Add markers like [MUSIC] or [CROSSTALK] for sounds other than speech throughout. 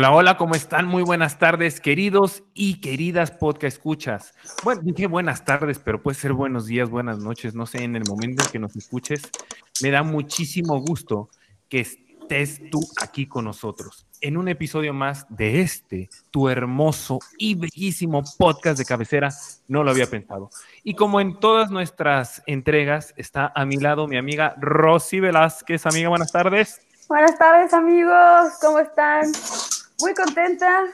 Hola, hola, ¿cómo están? Muy buenas tardes, queridos y queridas podcast escuchas. Bueno, dije buenas tardes, pero puede ser buenos días, buenas noches, no sé, en el momento en que nos escuches. Me da muchísimo gusto que estés tú aquí con nosotros en un episodio más de este, tu hermoso y bellísimo podcast de cabecera. No lo había pensado. Y como en todas nuestras entregas, está a mi lado mi amiga Rosy Velázquez. Amiga, buenas tardes. Buenas tardes amigos, ¿cómo están? Muy contenta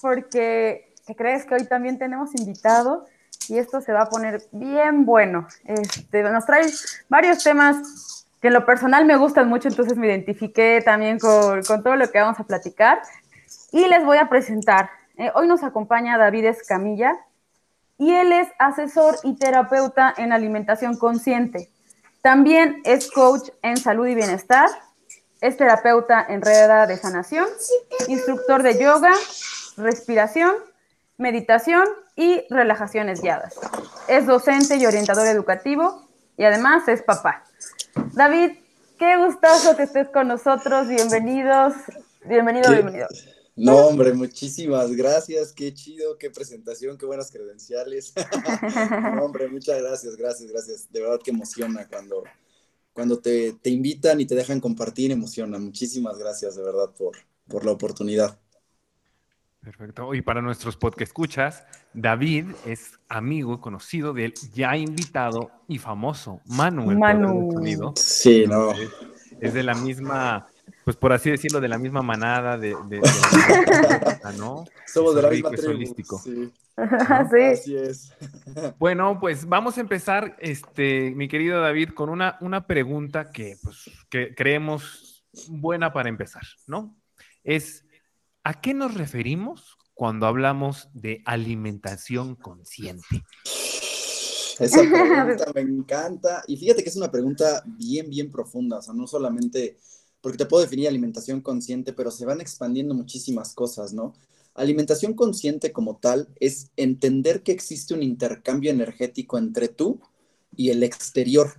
porque ¿qué crees que hoy también tenemos invitado y esto se va a poner bien bueno. Este, nos trae varios temas que en lo personal me gustan mucho, entonces me identifiqué también con, con todo lo que vamos a platicar y les voy a presentar. Eh, hoy nos acompaña David Escamilla y él es asesor y terapeuta en alimentación consciente. También es coach en salud y bienestar es terapeuta en red de sanación, instructor de yoga, respiración, meditación y relajaciones guiadas. Es docente y orientador educativo y además es papá. David, qué gustazo que estés con nosotros. Bienvenidos. Bienvenido, ¿Qué? bienvenido. No, hombre, muchísimas gracias. Qué chido, qué presentación, qué buenas credenciales. [LAUGHS] No, hombre, muchas gracias, gracias, gracias. De verdad que emociona cuando, cuando te, te invitan y te dejan compartir, emociona. Muchísimas gracias, de verdad, por, por la oportunidad. Perfecto. Y para nuestros podcast escuchas, David es amigo y conocido del ya invitado y famoso Manu. el Manu. sonido. Sí, no. Es, de la misma, pues por así decirlo, de la misma manada de, de- de [LAUGHS] la música, ¿no? Somos de la misma tribu. Sí, sí. así es. [LAUGHS] Bueno, pues vamos a empezar, este, mi querido David, con una, una pregunta que, pues, que creemos buena para empezar, ¿no? Es, ¿a qué nos referimos cuando hablamos de alimentación consciente? [LAUGHS] Esa pregunta me encanta. Y fíjate que es una pregunta bien, bien profunda. O sea, no solamente, porque te puedo definir alimentación consciente, pero se van expandiendo muchísimas cosas, ¿no? Alimentación consciente como tal es entender que existe un intercambio energético entre tú y el exterior.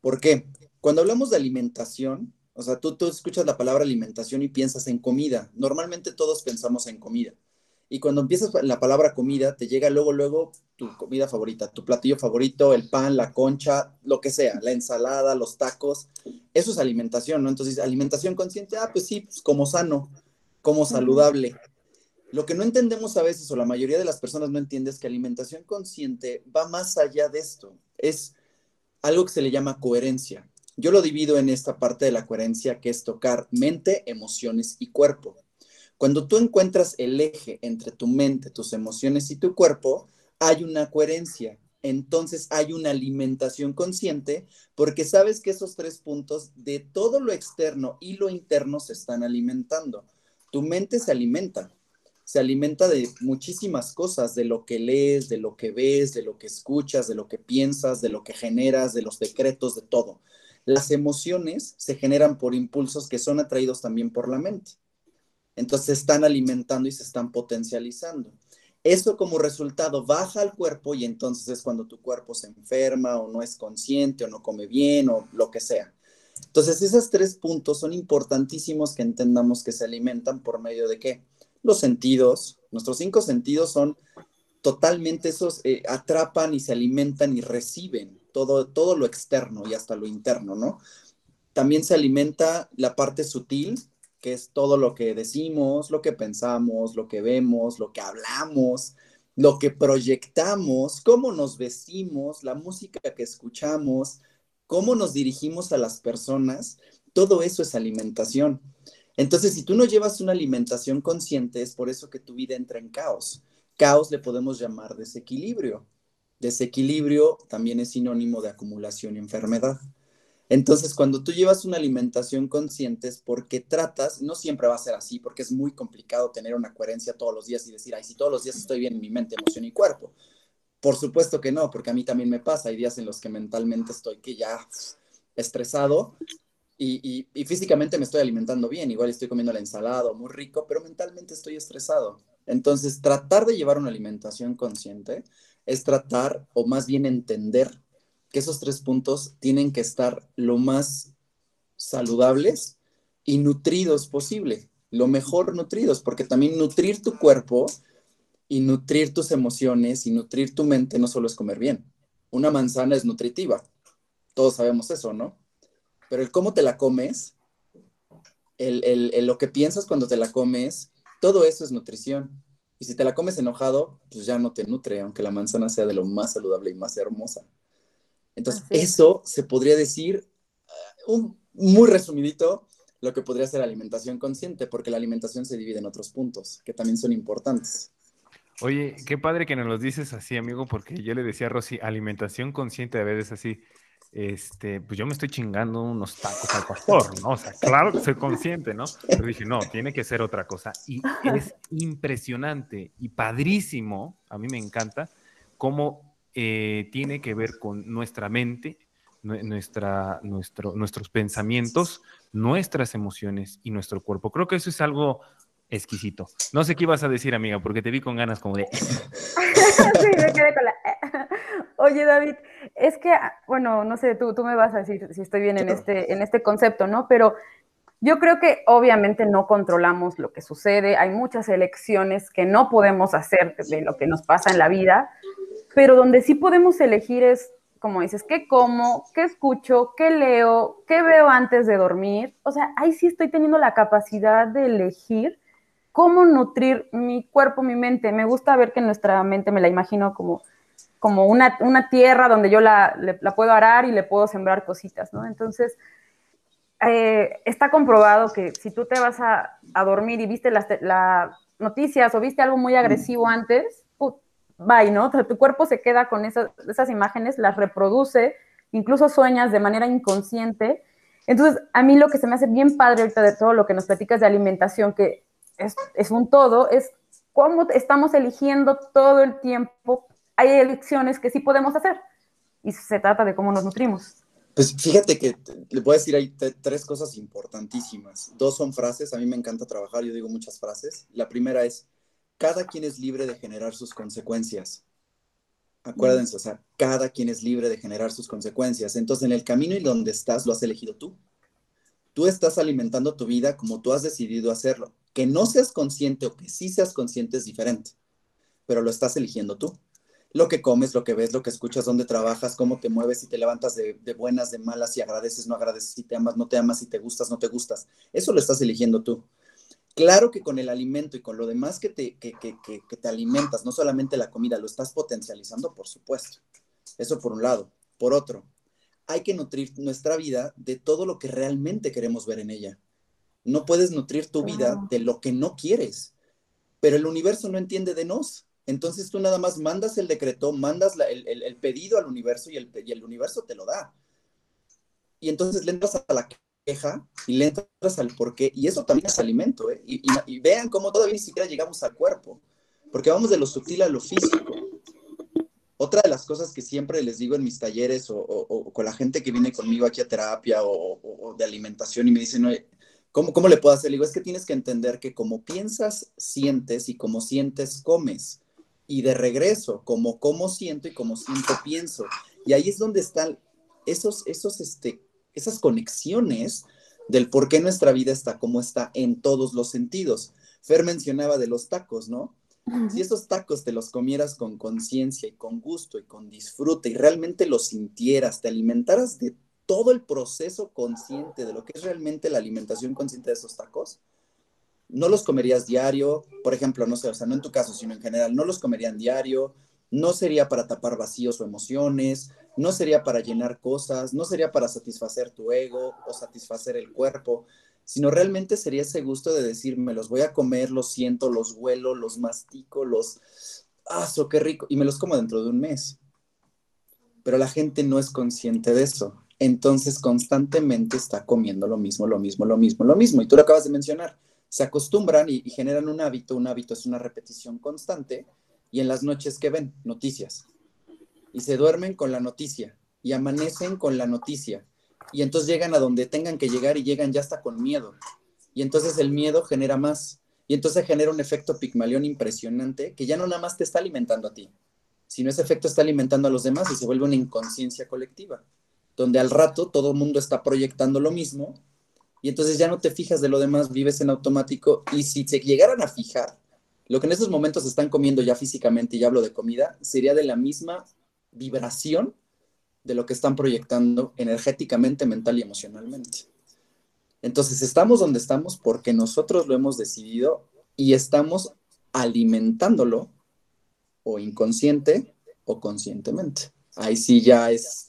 ¿Por qué? Cuando hablamos de alimentación, o sea, tú, tú escuchas la palabra alimentación y piensas en comida. Normalmente todos pensamos en comida. Y cuando empiezas la palabra comida, te llega luego, luego tu comida favorita, tu platillo favorito, el pan, la concha, lo que sea, la ensalada, los tacos. Eso es alimentación, ¿no? Entonces, alimentación consciente, ah, pues sí, pues como sano, como saludable. Lo que no entendemos a veces, o la mayoría de las personas no entiende, es que alimentación consciente va más allá de esto. Es algo que se le llama coherencia. Yo lo divido en esta parte de la coherencia que es tocar mente, emociones y cuerpo. Cuando tú encuentras el eje entre tu mente, tus emociones y tu cuerpo, hay una coherencia. Entonces hay una alimentación consciente porque sabes que esos tres puntos de todo lo externo y lo interno se están alimentando. Tu mente se alimenta, se alimenta de muchísimas cosas, de lo que lees, de lo que ves, de lo que escuchas, de lo que piensas, de lo que generas, de los decretos, de todo. Las emociones se generan por impulsos que son atraídos también por la mente. Entonces se están alimentando y se están potencializando. Eso como resultado baja al cuerpo y entonces es cuando tu cuerpo se enferma o no es consciente o no come bien o lo que sea. Entonces esos tres puntos son importantísimos que entendamos que se alimentan por medio de qué? Los sentidos. Nuestros cinco sentidos son totalmente esos, eh, atrapan y se alimentan y reciben todo, todo lo externo y hasta lo interno, ¿no? También se alimenta la parte sutil, que es todo lo que decimos, lo que pensamos, lo que vemos, lo que hablamos, lo que proyectamos, cómo nos vestimos, la música que escuchamos, cómo nos dirigimos a las personas, todo eso es alimentación. Entonces, si tú no llevas una alimentación consciente, es por eso que tu vida entra en caos. Caos le podemos llamar desequilibrio. Desequilibrio también es sinónimo de acumulación y enfermedad. Entonces, cuando tú llevas una alimentación consciente es porque tratas, no siempre va a ser así, porque es muy complicado tener una coherencia todos los días y decir, ay, si todos los días estoy bien en mi mente, emoción y cuerpo. Por supuesto que no, porque a mí también me pasa. Hay días en los que mentalmente estoy que ya estresado y, físicamente me estoy alimentando bien. Igual estoy comiendo la ensalada, muy rico, pero mentalmente estoy estresado. Entonces, tratar de llevar una alimentación consciente es tratar, o más bien entender, que esos tres puntos tienen que estar lo más saludables y nutridos posible, lo mejor nutridos, porque también nutrir tu cuerpo y nutrir tus emociones y nutrir tu mente no solo es comer bien. Una manzana es nutritiva, todos sabemos eso, ¿no? Pero el cómo te la comes, el, lo que piensas cuando te la comes, todo eso es nutrición. Y si te la comes enojado, pues ya no te nutre, aunque la manzana sea de lo más saludable y más hermosa. Entonces, eso se podría decir, uh, un, muy resumidito, lo que podría ser alimentación consciente, porque la alimentación se divide en otros puntos que también son importantes. Oye, qué padre que nos lo dices así, amigo, porque yo le decía a Rosy, alimentación consciente a veces así, este, pues yo me estoy chingando unos tacos al pastor, [LAUGHS] ¿no? O sea, claro que soy consciente, ¿no? Pero dije, no, tiene que ser otra cosa. Y es [LAUGHS] impresionante y padrísimo, a mí me encanta, cómo eh, tiene que ver con nuestra mente, nuestra, nuestro, nuestros pensamientos, nuestras emociones y nuestro cuerpo. Creo que eso es algo exquisito. No sé qué ibas a decir, amiga, porque te vi con ganas como de... [LAUGHS] sí, me quedé con la... Oye, David, es que, bueno, no sé, tú, tú me vas a decir si estoy bien en este, en este concepto, ¿no? Pero yo creo que obviamente no controlamos lo que sucede, hay muchas elecciones que no podemos hacer de lo que nos pasa en la vida, pero donde sí podemos elegir es, como dices, qué como, qué escucho, qué leo, qué veo antes de dormir. O sea, ahí sí estoy teniendo la capacidad de elegir cómo nutrir mi cuerpo, mi mente. Me gusta ver que nuestra mente me la imagino como, como una, tierra donde yo la, puedo arar y le puedo sembrar cositas, ¿no? Entonces, eh, está comprobado que si tú te vas a, dormir y viste las, noticias o viste algo muy agresivo antes, bye, ¿no? tu cuerpo se queda con esas, esas imágenes, las reproduce, incluso sueñas de manera inconsciente. Entonces, a mí lo que se me hace bien padre ahorita de todo lo que nos platicas de alimentación, que es, un todo, es cómo estamos eligiendo todo el tiempo. Hay elecciones que sí podemos hacer y se trata de cómo nos nutrimos. Pues fíjate que le voy a decir ahí tres cosas importantísimas. Dos son frases, a mí me encanta trabajar, yo digo muchas frases. La primera es, cada quien es libre de generar sus consecuencias. Acuérdense, o sea, cada quien es libre de generar sus consecuencias. Entonces, en el camino y donde estás, lo has elegido tú. Tú estás alimentando tu vida como tú has decidido hacerlo. Que no seas consciente o que sí seas consciente es diferente, pero lo estás eligiendo tú. Lo que comes, lo que ves, lo que escuchas, dónde trabajas, cómo te mueves, si te levantas de, buenas, de malas, si agradeces, no agradeces, si te amas, no te amas, si te gustas, no te gustas. Eso lo estás eligiendo tú. Claro que con el alimento y con lo demás que te, que, que, que te alimentas, no solamente la comida, lo estás potencializando, por supuesto. Eso por un lado. Por otro, hay que nutrir nuestra vida de todo lo que realmente queremos ver en ella. No puedes nutrir tu vida de lo que no quieres, pero el universo no entiende de nos. Entonces tú nada más mandas el decreto, mandas el, pedido al universo y el, universo te lo da. Y entonces le entras a la queja y le entras al porqué. Y eso también es alimento. ¿eh? Y, y vean cómo todavía ni siquiera llegamos al cuerpo, porque vamos de lo sutil a lo físico. Otra de las cosas que siempre les digo en mis talleres o, con la gente que viene conmigo aquí a terapia o, de alimentación y me dicen, ¿cómo, ¿cómo le puedo hacer? Le digo, es que tienes que entender que como piensas, sientes y como sientes, comes. Y de regreso, como como siento y como siento, pienso. Y ahí es donde están esos, esos, este, esas conexiones del por qué nuestra vida está como está en todos los sentidos. Fer mencionaba de los tacos, ¿no? Si esos tacos te los comieras con conciencia y con gusto y con disfrute y realmente los sintieras, te alimentaras de todo el proceso consciente de lo que es realmente la alimentación consciente de esos tacos, no los comerías diario, por ejemplo, no sé, o sea, no en tu caso, sino en general, no los comerían diario, no sería para tapar vacíos o emociones, no sería para llenar cosas, no sería para satisfacer tu ego o satisfacer el cuerpo, sino realmente sería ese gusto de decir, me los voy a comer, los siento, los huelo, los mastico, los... ¡Ah, qué rico! Y me los como dentro de un mes. Pero la gente no es consciente de eso. entonces constantemente está comiendo lo mismo, lo mismo, lo mismo, lo mismo. Y tú lo acabas de mencionar, se acostumbran y, generan un hábito, un hábito es una repetición constante, y en las noches que ven noticias, y se duermen con la noticia, y amanecen con la noticia, y entonces llegan a donde tengan que llegar y llegan ya hasta con miedo, y entonces el miedo genera más, y entonces genera un efecto pigmalión impresionante que ya no nada más te está alimentando a ti, sino ese efecto está alimentando a los demás y se vuelve una inconsciencia colectiva, donde al rato todo el mundo está proyectando lo mismo y entonces ya no te fijas de lo demás, vives en automático y si se llegaran a fijar, lo que en estos momentos están comiendo ya físicamente, y hablo de comida, sería de la misma vibración de lo que están proyectando energéticamente, mental y emocionalmente. Entonces estamos donde estamos porque nosotros lo hemos decidido y estamos alimentándolo o inconsciente o conscientemente. Ahí sí ya es,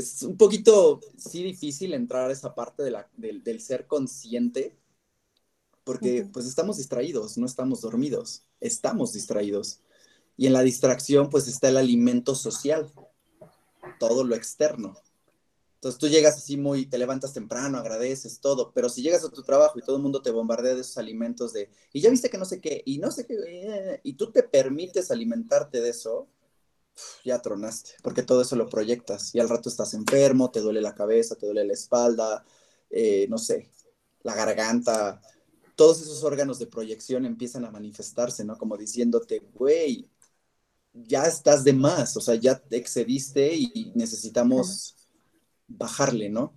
es un poquito, sí difícil entrar a esa parte de la, del, ser consciente, porque pues estamos distraídos, no estamos dormidos, estamos distraídos. Y en la distracción pues está el alimento social, todo lo externo. Entonces tú llegas así muy, te levantas temprano, agradeces todo, pero si llegas a tu trabajo y todo el mundo te bombardea de esos alimentos de, y ya viste que no sé qué, y no sé qué, y tú te permites alimentarte de eso, ya tronaste, porque todo eso lo proyectas y al rato estás enfermo, te duele la cabeza, te duele la espalda, eh, no sé, la garganta, todos esos órganos de proyección empiezan a manifestarse, ¿no? Como diciéndote, güey, ya estás de más, o sea, ya te excediste y necesitamos bajarle, ¿no?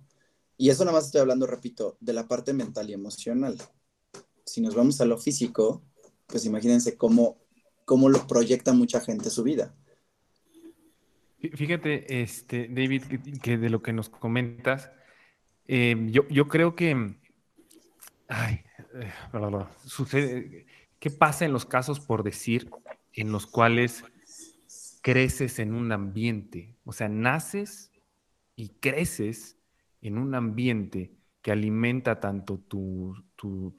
Y eso nada más estoy hablando, repito, de la parte mental y emocional. Si nos vamos a lo físico, pues imagínense cómo, cómo lo proyecta mucha gente su vida. Fíjate, este, David, que, de lo que nos comentas, em, yo, creo que, ay, eh, sucede, ¿qué pasa en los casos, por decir, en los cuales creces en un ambiente? O sea, naces y creces en un ambiente que alimenta tanto tu,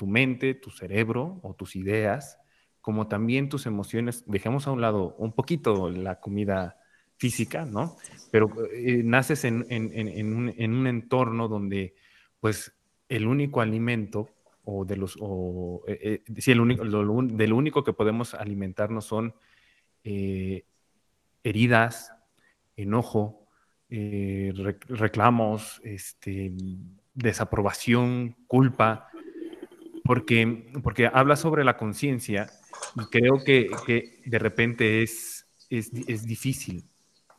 mente, tu cerebro o tus ideas, como también tus emociones. Dejemos a un lado un poquito la comida física, ¿no? Pero eh, naces en, un, entorno donde, pues, el único alimento o de los, o, eh, eh, el único, del único que podemos alimentarnos son heridas, enojo, eh, reclamos, este, desaprobación, culpa, porque, porque habla sobre la conciencia y creo que, de repente es, es difícil,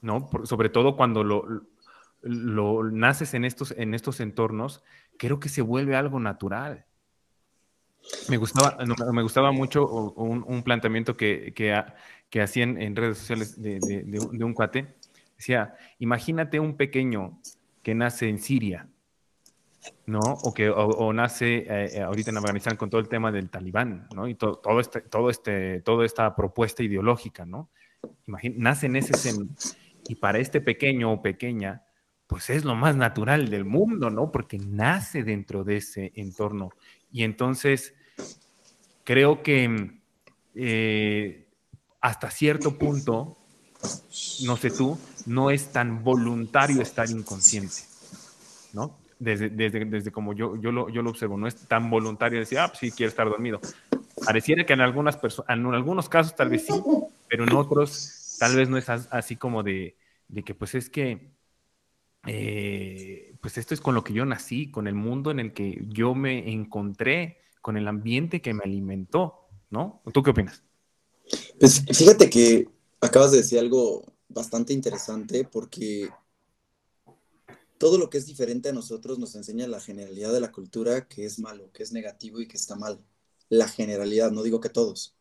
¿no? sobre todo cuando lo, naces en estos, en estos entornos, creo que se vuelve algo natural. Me gustaba, me gustaba mucho un, planteamiento que, que, hacían en redes sociales de, un cuate, Decía, imagínate un pequeño que nace en Siria, ¿no? O que o, nace eh, ahorita en Afganistán con todo el tema del talibán, ¿no? Y todo, este, todo este, toda esta propuesta ideológica, ¿no? nace en ese. Y para este pequeño o pequeña, pues es lo más natural del mundo, ¿no? Porque nace dentro de ese entorno. Y entonces, creo que eh, hasta cierto punto, no sé tú, no es tan voluntario estar inconsciente, ¿no? Desde, desde, como yo, yo, lo, yo lo observo, no es tan voluntario decir, ah, pues sí, quiero estar dormido. Pareciera que en, algunas en algunos casos tal vez sí, pero en otros tal vez no es así como de, que pues es que, eh, pues esto es con lo que yo nací, con el mundo en el que yo me encontré, con el ambiente que me alimentó, ¿no? ¿Tú qué opinas? Pues fíjate que acabas de decir algo bastante interesante porque todo lo que es diferente a nosotros nos enseña la generalidad de la cultura que es malo, que es negativo y que está mal. La generalidad, no digo que todos.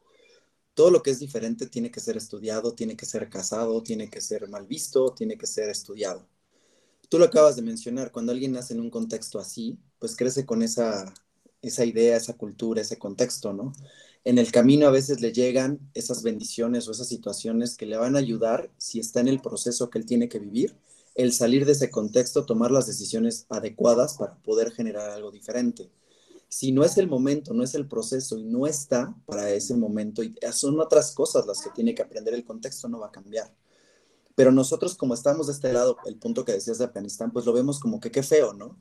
Todo lo que es diferente tiene que ser estudiado, tiene que ser casado, tiene que ser mal visto, tiene que ser estudiado. Tú lo acabas de mencionar, cuando alguien nace en un contexto así, pues crece con esa, esa idea, esa cultura, ese contexto, ¿no? en el camino a veces le llegan esas bendiciones o esas situaciones que le van a ayudar, si está en el proceso que él tiene que vivir, el salir de ese contexto, tomar las decisiones adecuadas para poder generar algo diferente. Si no es el momento, no es el proceso y no está para ese momento, y son otras cosas las que tiene que aprender, el contexto no va a cambiar. Pero nosotros como estamos de este lado, el punto que decías de Afganistán, pues lo vemos como que qué feo, ¿no?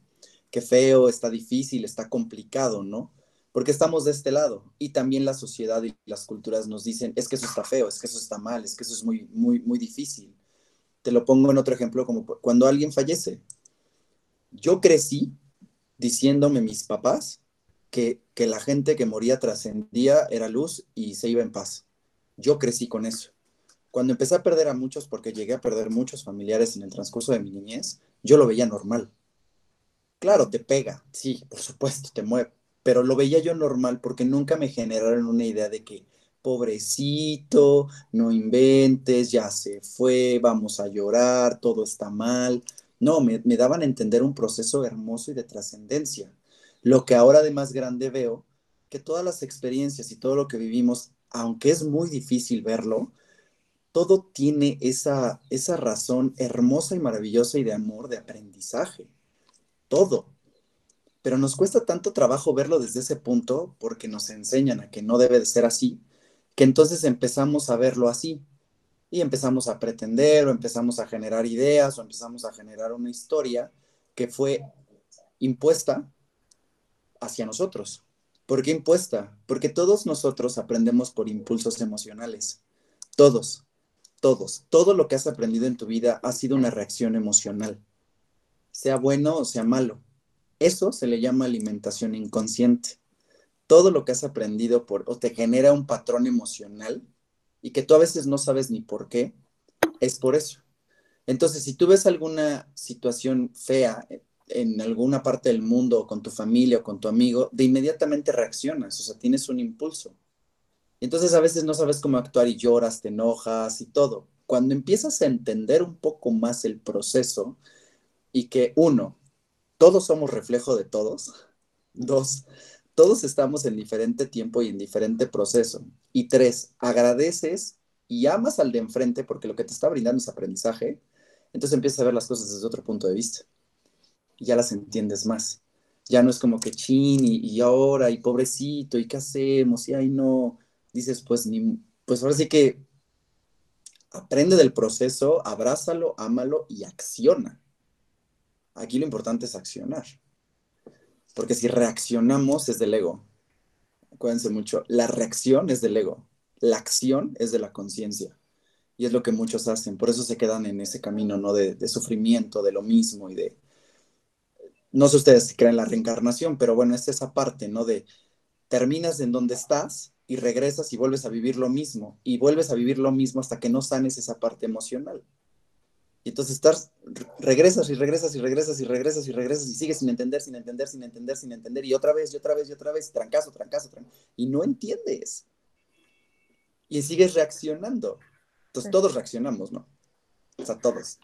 Qué feo, está difícil, está complicado, ¿no? Porque estamos de este lado y también la sociedad y las culturas nos dicen, es que eso está feo, es que eso está mal, es que eso es muy, muy, muy difícil. Te lo pongo en otro ejemplo, como cuando alguien fallece. Yo crecí diciéndome mis papás que, la gente que moría trascendía era luz y se iba en paz. Yo crecí con eso. Cuando empecé a perder a muchos, porque llegué a perder muchos familiares en el transcurso de mi niñez, yo lo veía normal. Claro, te pega, sí, por supuesto, te mueve, pero lo veía yo normal porque nunca me generaron una idea de que, pobrecito, no inventes, ya se fue, vamos a llorar, todo está mal. No, me daban a entender un proceso hermoso y de trascendencia. Lo que ahora de más grande veo, que todas las experiencias y todo lo que vivimos, aunque es muy difícil verlo, todo tiene esa, esa razón hermosa y maravillosa y de amor, de aprendizaje. Todo. Pero nos cuesta tanto trabajo verlo desde ese punto porque nos enseñan a que no debe de ser así, que entonces empezamos a verlo así y empezamos a pretender o empezamos a generar ideas o empezamos a generar una historia que fue impuesta hacia nosotros. ¿Por qué impuesta? Porque todos nosotros aprendemos por impulsos emocionales. Todos todos, todo lo que has aprendido en tu vida ha sido una reacción emocional, sea bueno o sea malo. Eso se le llama alimentación inconsciente. Todo lo que has aprendido por, o te genera un patrón emocional y que tú a veces no sabes ni por qué, es por eso. Entonces, si tú ves alguna situación fea en alguna parte del mundo o con tu familia o con tu amigo, de inmediatamente reaccionas, o sea, tienes un impulso. Entonces a veces no sabes cómo actuar y lloras, te enojas y todo. Cuando empiezas a entender un poco más el proceso y que uno, todos somos reflejo de todos. [LAUGHS] Dos, todos estamos en diferente tiempo y en diferente proceso. Y tres, agradeces y amas al de enfrente porque lo que te está brindando es aprendizaje. Entonces empiezas a ver las cosas desde otro punto de vista. Y ya las entiendes más. Ya no es como que chin y, y ahora y pobrecito y qué hacemos y ay no dices, pues, ni, pues ahora sí que aprende del proceso, abrázalo, ámalo y acciona. Aquí lo importante es accionar. Porque si reaccionamos es del ego. Acuérdense mucho, la reacción es del ego, la acción es de la conciencia. Y es lo que muchos hacen. Por eso se quedan en ese camino, ¿no? De, sufrimiento, de lo mismo y de... No sé ustedes si creen la reencarnación, pero bueno, es esa parte, ¿no? De terminas en donde estás y regresas y vuelves a vivir lo mismo y vuelves a vivir lo mismo hasta que no sanes esa parte emocional. Y entonces estás, regresas y regresas y regresas y regresas y regresas y sigues sin entender, sin entender, sin entender, sin entender y otra vez y otra vez y otra vez, trancazo, trancazo, trancazo y no entiendes. Y sigues reaccionando. Entonces todos reaccionamos, ¿no? O sea, todos.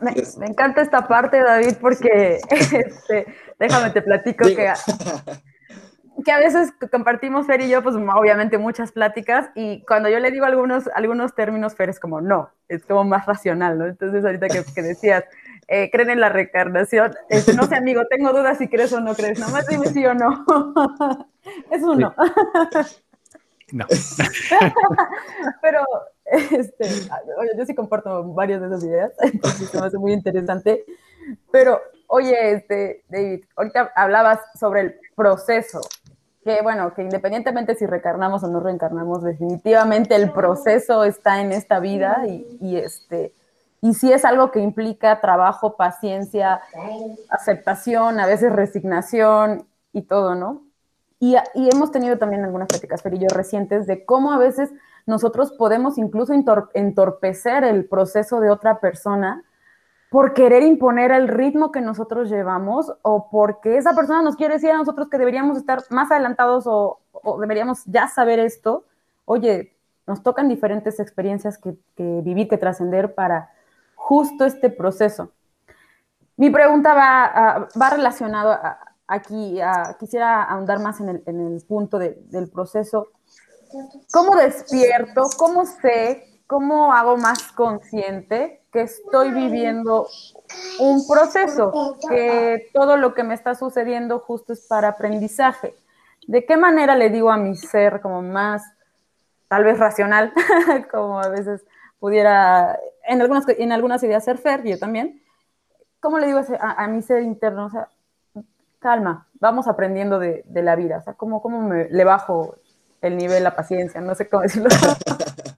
Me, me encanta esta parte, David, porque [LAUGHS] este, déjame te platico Digo. que que a veces compartimos Fer y yo, pues obviamente muchas pláticas, y cuando yo le digo algunos, algunos términos, Fer es como, no, es como más racional, ¿no? Entonces ahorita que, que decías, eh, creen en la reencarnación, este, no sé, amigo, tengo dudas si crees o no crees, nomás dime sí o no. [LAUGHS] es uno. [LAUGHS] No. Pero, este, oye, yo sí comparto varias de esas ideas, [LAUGHS] entonces se me hace muy interesante. Pero, oye, este, David, ahorita hablabas sobre el proceso que bueno, que independientemente si reencarnamos o no reencarnamos, definitivamente el proceso está en esta vida y, y este, y sí es algo que implica trabajo, paciencia, aceptación, a veces resignación y todo, ¿no? Y, y hemos tenido también algunas pláticas, Fer y yo, recientes de cómo a veces nosotros podemos incluso entorpecer el proceso de otra persona por querer imponer el ritmo que nosotros llevamos o porque esa persona nos quiere decir a nosotros que deberíamos estar más adelantados o, o deberíamos ya saber esto. Oye, nos tocan diferentes experiencias que, que vivir, que trascender para justo este proceso. Mi pregunta va, va relacionado aquí, quisiera ahondar más en el, en el punto de, del proceso. ¿Cómo despierto? ¿Cómo sé? ¿Cómo hago más consciente que estoy viviendo un proceso, que todo lo que me está sucediendo justo es para aprendizaje. ¿De qué manera le digo a mi ser como más, tal vez racional, [LAUGHS] como a veces pudiera, en algunas, en algunas ideas ser fair, yo también. ¿Cómo le digo a, a mi ser interno? O sea, calma, vamos aprendiendo de, de la vida. O sea, ¿cómo, cómo me, le bajo el nivel, la paciencia? No sé cómo decirlo. [LAUGHS]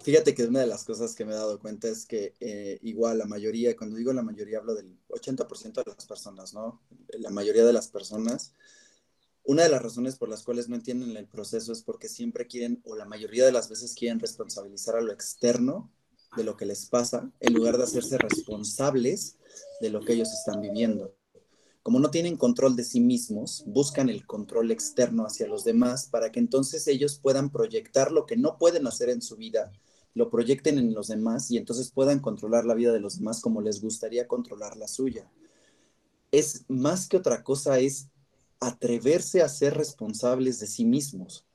Fíjate que una de las cosas que me he dado cuenta es que eh, igual la mayoría, cuando digo la mayoría hablo del 80% de las personas, ¿no? La mayoría de las personas, una de las razones por las cuales no entienden el proceso es porque siempre quieren, o la mayoría de las veces quieren responsabilizar a lo externo de lo que les pasa, en lugar de hacerse responsables de lo que ellos están viviendo. Como no tienen control de sí mismos, buscan el control externo hacia los demás para que entonces ellos puedan proyectar lo que no pueden hacer en su vida lo proyecten en los demás y entonces puedan controlar la vida de los demás como les gustaría controlar la suya. Es más que otra cosa, es atreverse a ser responsables de sí mismos.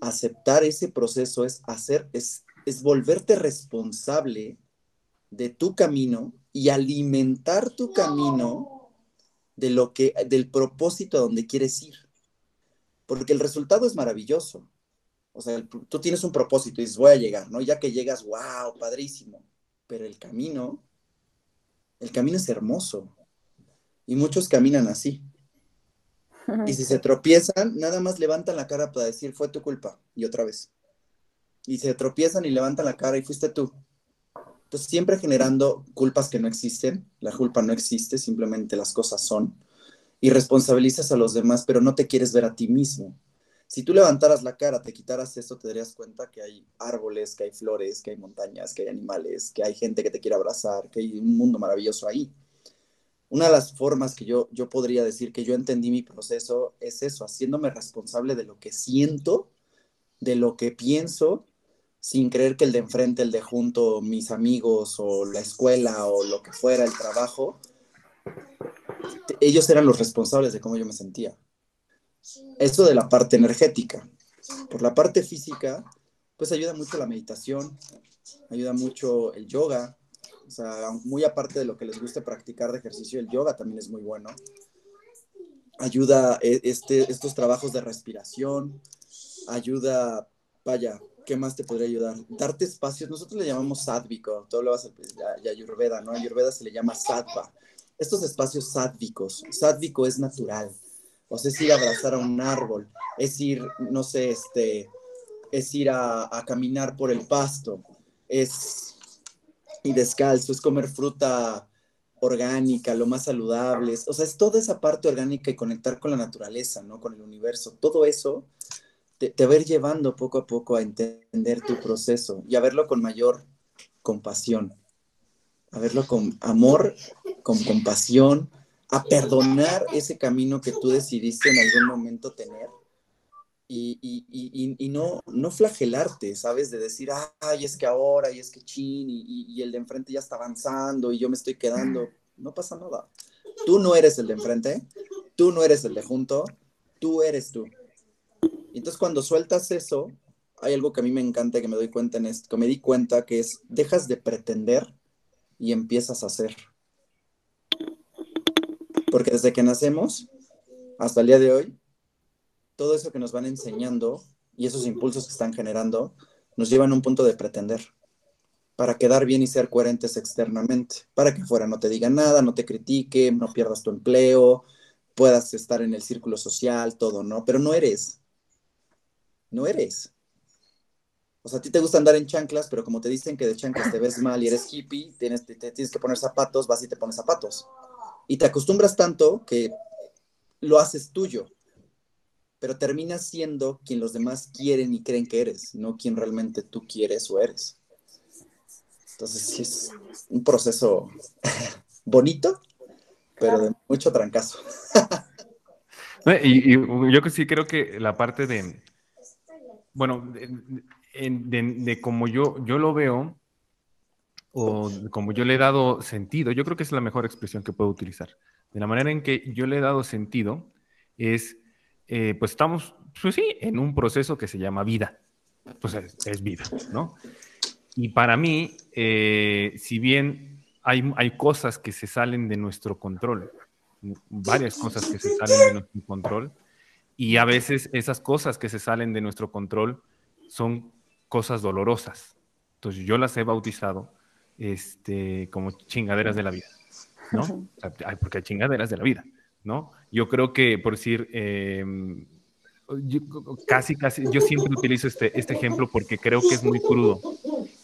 Aceptar ese proceso es hacer, es, es volverte responsable de tu camino y alimentar tu camino de lo que, del propósito a donde quieres ir. Porque el resultado es maravilloso. O sea, tú tienes un propósito y dices, voy a llegar, ¿no? Ya que llegas, wow, padrísimo. Pero el camino, el camino es hermoso. Y muchos caminan así. [LAUGHS] Y si se tropiezan, nada más levantan la cara para decir, fue tu culpa. Y otra vez. Y se tropiezan y levantan la cara y fuiste tú. Entonces, siempre generando culpas que no existen. La culpa no existe, simplemente las cosas son. Y responsabilizas a los demás, pero no te quieres ver a ti mismo si tú levantaras la cara, te quitaras eso, te darías cuenta que hay árboles, que hay flores, que hay montañas, que hay animales, que hay gente que te quiere abrazar, que hay un mundo maravilloso ahí. Una de las formas que yo, yo podría decir que yo entendí mi proceso es eso, haciéndome responsable de lo que siento, de lo que pienso, sin creer que el de enfrente, el de junto, mis amigos o la escuela o lo que fuera, el trabajo, ellos eran los responsables de cómo yo me sentía. Esto de la parte energética. Por la parte física, pues ayuda mucho la meditación, ayuda mucho el yoga, o sea, muy aparte de lo que les guste practicar de ejercicio, el yoga también es muy bueno. Ayuda eh, este, estos trabajos de respiración, ayuda, vaya, ¿qué más te podría ayudar? Darte espacios, nosotros le llamamos sádvico, lo vas a Ayurveda, ¿no? Ayurveda se le llama sattva. Estos espacios sádvicos, sádvico es natural, o sea, es ir a abrazar a un árbol, es ir, no sé, este, es ir a, caminar por el pasto, es ir descalzo, es comer fruta orgánica, lo más saludable, o sea, es toda esa parte orgánica y conectar con la naturaleza, ¿no? Con el universo, todo eso te, te llevando poco a poco a entender tu proceso y a verlo con mayor compasión, a verlo con amor, con compasión, a perdonar ese camino que tú decidiste en algún momento tener y, y, y, no, no flagelarte, ¿sabes? De decir, ay, es que ahora, y es que chin, y, el de enfrente ya está avanzando y yo me estoy quedando. No pasa nada. Tú no eres el de enfrente, tú no eres el de junto, tú eres tú. Y entonces cuando sueltas eso, hay algo que a mí me encanta que me doy cuenta en esto, que me di cuenta que es, dejas de pretender y empiezas a hacer. Porque desde que nacemos hasta el día de hoy, todo eso que nos van enseñando y esos impulsos que están generando nos llevan a un punto de pretender para quedar bien y ser coherentes externamente, para que fuera no te diga nada, no te critique, no pierdas tu empleo, puedas estar en el círculo social, todo, ¿no? Pero no eres. No eres. O sea, a ti te gusta andar en chanclas, pero como te dicen que de chanclas te ves mal y eres hippie, tienes, te tienes que poner zapatos, vas y te pones zapatos. Y te acostumbras tanto que lo haces tuyo, pero terminas siendo quien los demás quieren y creen que eres, no quien realmente tú quieres o eres. Entonces sí es un proceso [LAUGHS] bonito, pero de mucho trancazo. [LAUGHS] y, yo que sí creo que la parte de, bueno, de, como yo, yo lo veo, o como yo le he dado sentido, yo creo que es la mejor expresión que puedo utilizar. De la manera en que yo le he dado sentido es, eh, pues estamos, pues sí, en un proceso que se llama vida. Pues es, vida, ¿no? Y para mí, eh, si bien hay, hay cosas que se salen de nuestro control, varias cosas que se salen de nuestro control, y a veces esas cosas que se salen de nuestro control son cosas dolorosas, Entonces yo las he bautizado este, como chingaderas de la vida, ¿no? porque hay chingaderas de la vida, ¿no? Yo creo que, por decir, em, casi, casi, yo siempre utilizo este, este ejemplo porque creo que es muy crudo.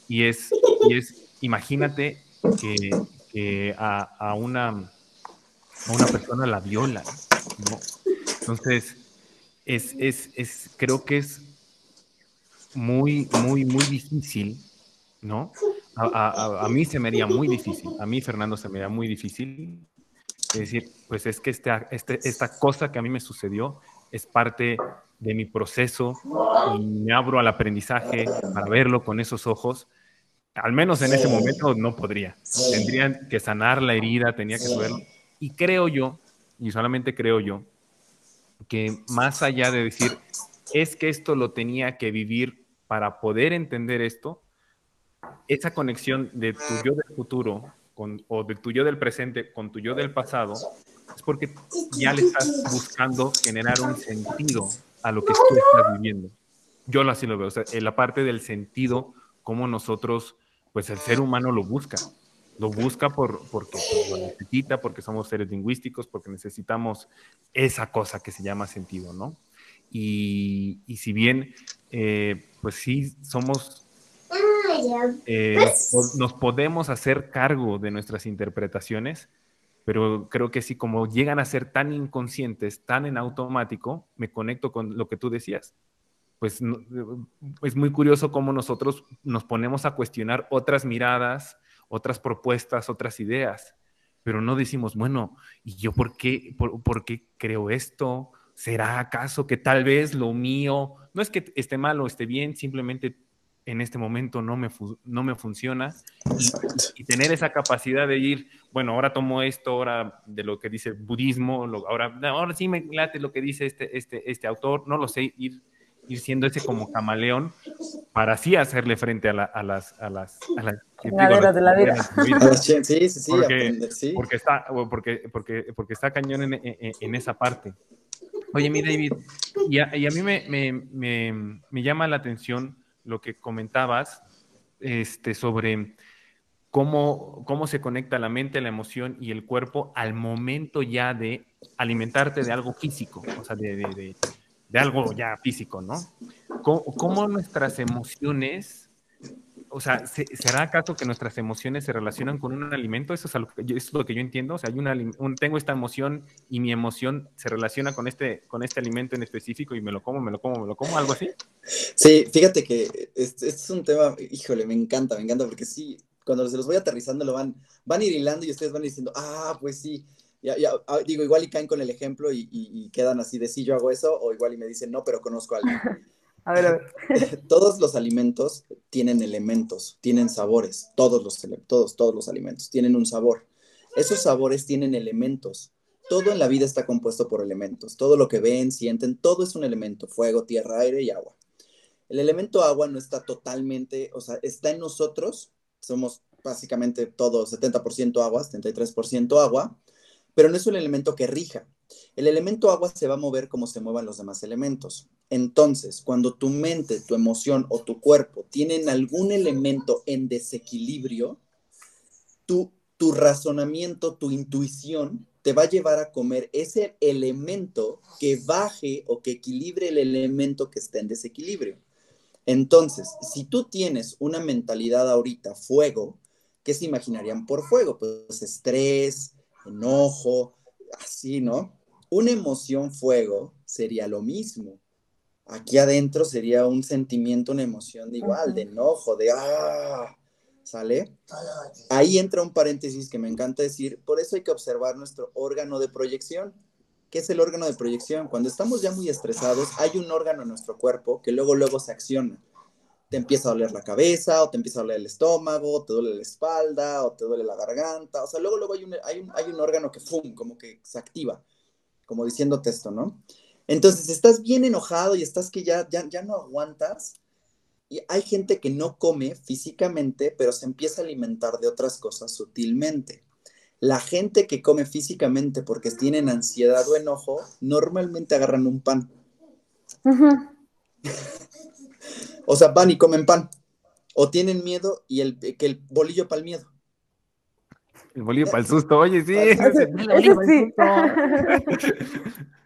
Y es, y es imagínate que, a, una, a una persona la viola, ¿no? Entonces, es, es, es, creo que es muy, muy, muy difícil, ¿no? A, a, mí se me haría muy difícil, a mí, Fernando, se me haría muy difícil decir, pues es que este, este, esta cosa que a mí me sucedió es parte de mi proceso me abro al aprendizaje para verlo con esos ojos. Al menos en ese momento no podría. Tendrían que sanar la herida, tenía que verlo. Y creo yo, y solamente creo yo, que más allá de decir, es que esto lo tenía que vivir para poder entender esto, esa conexión de tu yo del futuro o de tu yo del presente con tu yo del pasado, es porque ya le estás buscando generar un sentido a lo que tú estás viviendo. Yo así lo veo, o sea, en la parte del sentido, como nosotros, pues el ser humano lo busca. Lo busca por, porque lo necesita, porque somos seres lingüísticos, porque necesitamos esa cosa que se llama sentido, ¿no? Y, y si bien, eh, pues sí, somos eh, nos podemos hacer cargo de nuestras interpretaciones, pero creo que si como llegan a ser tan inconscientes, tan en automático, me conecto con lo que tú decías. Pues es muy curioso cómo nosotros nos ponemos a cuestionar otras miradas, otras propuestas, otras ideas, pero no decimos, bueno, ¿y yo por qué, por qué creo esto? ¿Será acaso que tal vez lo mío, no es que esté mal o esté bien, simplemente en este momento no me, no me funciona y, tener esa capacidad de ir, bueno, ahora tomo esto, ahora de lo que dice el budismo, ahora, ahora sí me late lo que dice este, este, este autor, no lo sé, ir, ir siendo ese como camaleón para así hacerle frente a, las... A las, a las [LAUGHS] de la vida. Sí, sí, sí, porque, porque, está, porque, porque, porque está cañón en, en, esa parte. Oye, mi David, y a, y a mí me, me, me, me llama la atención lo que comentabas este, sobre cómo, cómo se conecta la mente, la emoción y el cuerpo al momento ya de alimentarte de algo físico, o sea, de, de, de, algo ya físico, ¿no? ¿Cómo, nuestras emociones o sea, ¿será acaso que nuestras emociones se relacionan con un alimento? Eso es, lo que yo entiendo. O sea, hay una, tengo esta emoción y mi emoción se relaciona con este, con este alimento en específico y me lo como, me lo como, me lo como, algo así. Sí, fíjate que este, es un tema, híjole, me encanta, me encanta, porque sí, cuando se los voy aterrizando lo van, van ir hilando y ustedes van diciendo, ah, pues sí, ya, ya, ah, digo, igual y caen con el ejemplo y, y, quedan así de sí, yo hago eso, o igual y me dicen, no, pero conozco a alguien. [LAUGHS] A ver, a ver. [LAUGHS] todos los alimentos tienen elementos, tienen sabores, todos los, todos, todos los alimentos tienen un sabor. Esos sabores tienen elementos. Todo en la vida está compuesto por elementos. Todo lo que ven, sienten, todo es un elemento, fuego, tierra, aire y agua. El elemento agua no está totalmente, o sea, está en nosotros, somos básicamente todo 70% agua, 73% agua, pero no es un elemento que rija. El elemento agua se va a mover como se muevan los demás elementos. Entonces, cuando tu mente, tu emoción o tu cuerpo tienen algún elemento en desequilibrio, tu, razonamiento, tu intuición te va a llevar a comer ese elemento que baje o que equilibre el elemento que está en desequilibrio. Entonces, si tú tienes una mentalidad ahorita fuego, ¿qué se imaginarían por fuego? Pues estrés, enojo, así, ¿no? Una emoción fuego sería lo mismo. Aquí adentro sería un sentimiento, una emoción de igual, de enojo, de ¡ah! ¿Sale? Ahí entra un paréntesis que me encanta decir, por eso hay que observar nuestro órgano de proyección. ¿Qué es el órgano de proyección? Cuando estamos ya muy estresados, hay un órgano en nuestro cuerpo que luego, luego se acciona. Te empieza a doler la cabeza, o te empieza a doler el estómago, te duele la espalda, o te duele la garganta. O sea, luego, luego hay un, hay un, hay un órgano que, ¡fum!, como que se activa como diciéndote esto, ¿no? Entonces, estás bien enojado y estás que ya, ya, ya no aguantas. Y hay gente que no come físicamente, pero se empieza a alimentar de otras cosas sutilmente. La gente que come físicamente porque tienen ansiedad o enojo, normalmente agarran un pan. [LAUGHS] o sea, van y comen pan. o tienen miedo y el, que el bolillo para el miedo. El bolillo para el susto, oye, sí. [LAUGHS]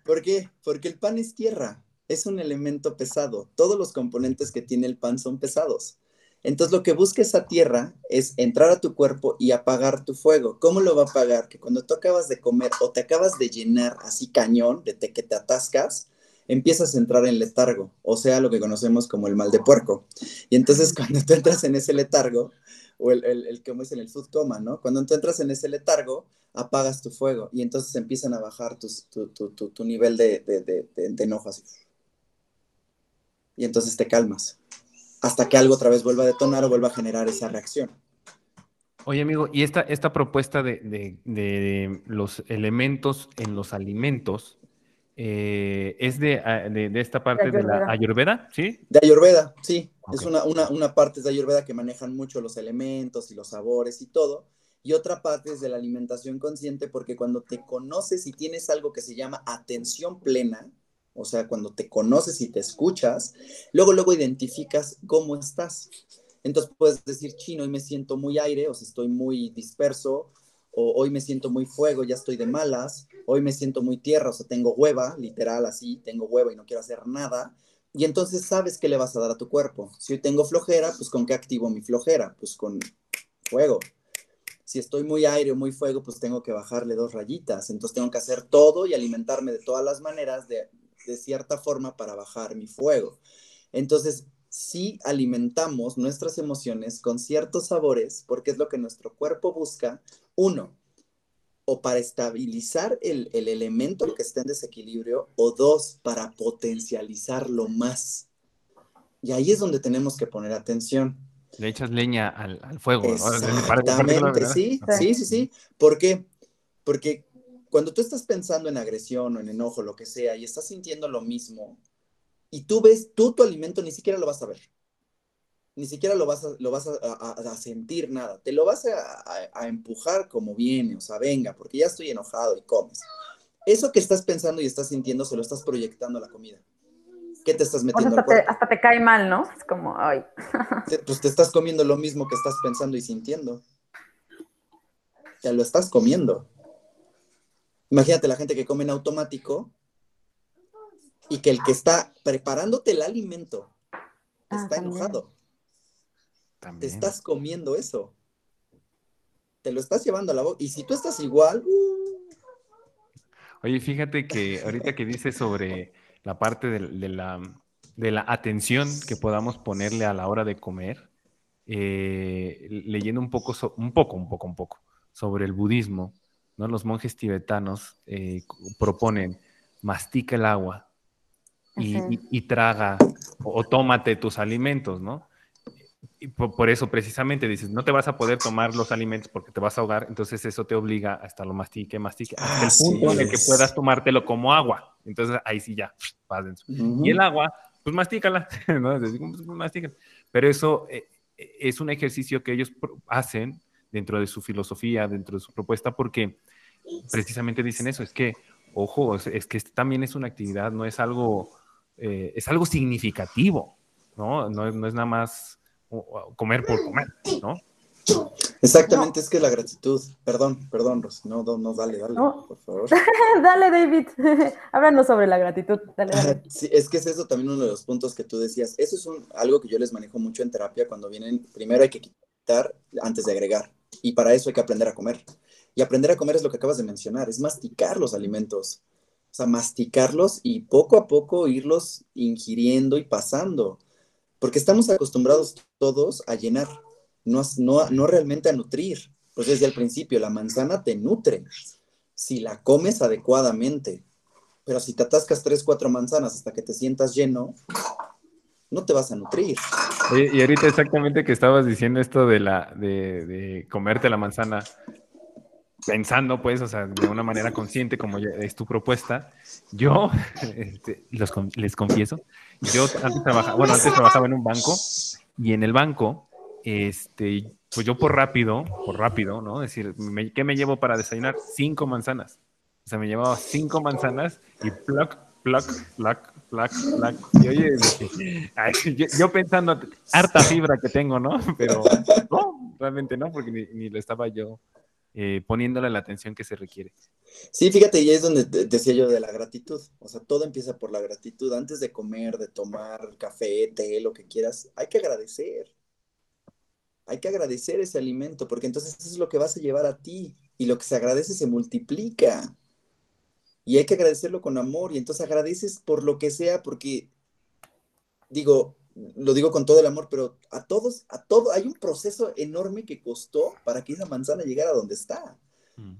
¿Por qué? Porque el pan es tierra, es un elemento pesado. Todos los componentes que tiene el pan son pesados. Entonces lo que busca esa tierra es entrar a tu cuerpo y apagar tu fuego. ¿Cómo lo va a apagar? Que cuando tú acabas de comer o te acabas de llenar así cañón, de que te atascas, empiezas a entrar en letargo, o sea, lo que conocemos como el mal de puerco. Y entonces [LAUGHS] cuando tú entras en ese letargo, o el, el, el en el food coma, ¿no? Cuando tú entras en ese letargo, apagas tu fuego y entonces empiezan a bajar tu, nivel de, de, enojo. Y entonces te calmas hasta que algo otra vez vuelva a detonar o vuelva a generar esa reacción. Oye, amigo, y esta, esta propuesta de, los elementos en los alimentos eh, es ah, de, esta parte de, la Ayurveda, ¿sí? De Ayurveda, sí. Es una, una, una, parte de Ayurveda que manejan mucho los elementos y los sabores y todo. Y otra parte es de la alimentación consciente, porque cuando te conoces y tienes algo que se llama atención plena, o sea, cuando te conoces y te escuchas, luego, luego identificas cómo estás. Entonces puedes decir, chino, hoy me siento muy aire, o sea, estoy muy disperso, o hoy me siento muy fuego, ya estoy de malas, hoy me siento muy tierra, o sea, tengo hueva, literal así, tengo hueva y no quiero hacer nada. Y entonces sabes qué le vas a dar a tu cuerpo. Si hoy tengo flojera, pues con qué activo mi flojera? Pues con fuego. Si estoy muy aire o muy fuego, pues tengo que bajarle dos rayitas. Entonces tengo que hacer todo y alimentarme de todas las maneras de de cierta forma para bajar mi fuego. Entonces, si alimentamos nuestras emociones con ciertos sabores, porque es lo que nuestro cuerpo busca, uno, o para estabilizar el, elemento que esté en desequilibrio, o dos, para potencializarlo más. Y ahí es donde tenemos que poner atención. Le echas leña al, fuego. Exactamente, sí, sí, sí, sí. ¿Por qué? Porque cuando tú estás pensando en agresión o en enojo, lo que sea, y estás sintiendo lo mismo, y tú ves, tú tu alimento ni siquiera lo vas a ver. Ni siquiera lo vas a, lo vas a, sentir nada. Te lo vas a, empujar como viene, o sea, venga, porque ya estoy enojado y comes. Eso que estás pensando y estás sintiendo, se lo estás proyectando a la comida. ¿Qué te estás metiendo? hasta, te, hasta te cae mal, ¿no? Es como, ay. [LAUGHS] pues te estás comiendo lo mismo que estás pensando y sintiendo. Ya lo estás comiendo. Imagínate la gente que come en automático y que el que está preparándote el alimento ah, está Te estás comiendo eso. Te lo estás llevando a la boca. Y si tú estás igual. Uh. Oye, fíjate que ahorita que dices sobre la parte de, la, de, la, atención que podamos ponerle a la hora de comer, eh, leyendo un poco, un poco, un poco, un poco sobre el budismo, ¿no? Los monjes tibetanos eh, proponen, mastica el agua y, traga o, tómate tus alimentos, ¿no? Y por, eso precisamente dices, no te vas a poder tomar los alimentos porque te vas a ahogar, entonces eso te obliga a estarlo mastique, mastique, hasta el punto en el que puedas tomártelo como agua. Entonces ahí sí ya, vas dentro. Y el agua, pues mastícala, [LAUGHS] ¿no? Pues, Pero eso eh, es un ejercicio que ellos hacen dentro de su filosofía, dentro de su propuesta, porque precisamente dicen eso, es que, ojo, es, que también es una actividad, no es algo, eh, es algo significativo, ¿no? ¿no? No es nada más comer por comer, ¿no? Exactamente, es que la gratitud, perdón, perdón, Ros, no, no, dale, dale, por favor. [LAUGHS] dale, David, [LAUGHS] háblanos sobre la gratitud, dale, [LAUGHS] Sí, es que es eso también uno de los puntos que tú decías, eso es un, algo que yo les manejo mucho en terapia cuando vienen, primero hay que quitar antes de agregar, y para eso hay que aprender a comer. Y aprender a comer es lo que acabas de mencionar, es masticar los alimentos. O sea, masticarlos y poco a poco irlos ingiriendo y pasando. Porque estamos acostumbrados todos a llenar, no, no, no realmente a nutrir. Pues desde el principio, la manzana te nutre si la comes adecuadamente. Pero si te atascas tres, cuatro manzanas hasta que te sientas lleno, no te vas a nutrir. y ahorita exactamente que estabas diciendo esto de la de comerte la manzana, pensando, pues, o sea, de una manera consciente, como es tu propuesta, yo, [LAUGHS] este, les confieso, yo antes trabajaba, bueno, antes trabajaba en un banco y en el banco, este, pues yo por rápido, por rápido, ¿no? Es decir, ¿qué me llevo para desayunar? Cinco manzanas. O sea, me llevaba cinco manzanas y pluck, pluck, pluck, Flac, flac. Y oye, yo, pensando, harta fibra que tengo, ¿no? Pero no, realmente no, porque ni, ni lo estaba yo eh, poniéndole la atención que se requiere. Sí, fíjate, y es donde decía yo de la gratitud. O sea, todo empieza por la gratitud. Antes de comer, de tomar café, té, lo que quieras, hay que agradecer. Hay que agradecer ese alimento, porque entonces eso es lo que vas a llevar a ti. Y lo que se agradece se multiplica. Y hay que agradecerlo con amor. Y entonces agradeces por lo que sea, porque, digo, lo digo con todo el amor, pero a todos, a todo, hay un proceso enorme que costó para que esa manzana llegara a donde está. Mm.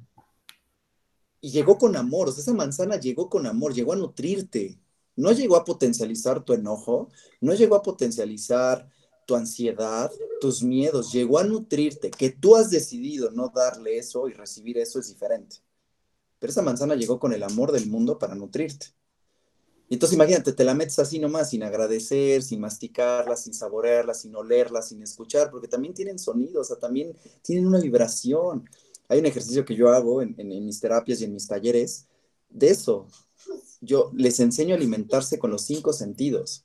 Y llegó con amor, o sea, esa manzana llegó con amor, llegó a nutrirte. No llegó a potencializar tu enojo, no llegó a potencializar tu ansiedad, tus miedos, llegó a nutrirte. Que tú has decidido no darle eso y recibir eso es diferente. Pero esa manzana llegó con el amor del mundo para nutrirte. Y entonces imagínate, te la metes así nomás, sin agradecer, sin masticarla, sin saborearla, sin olerla, sin escuchar, porque también tienen sonido, o sea, también tienen una vibración. Hay un ejercicio que yo hago en, mis terapias y en mis talleres de eso. Yo les enseño a alimentarse con los cinco sentidos.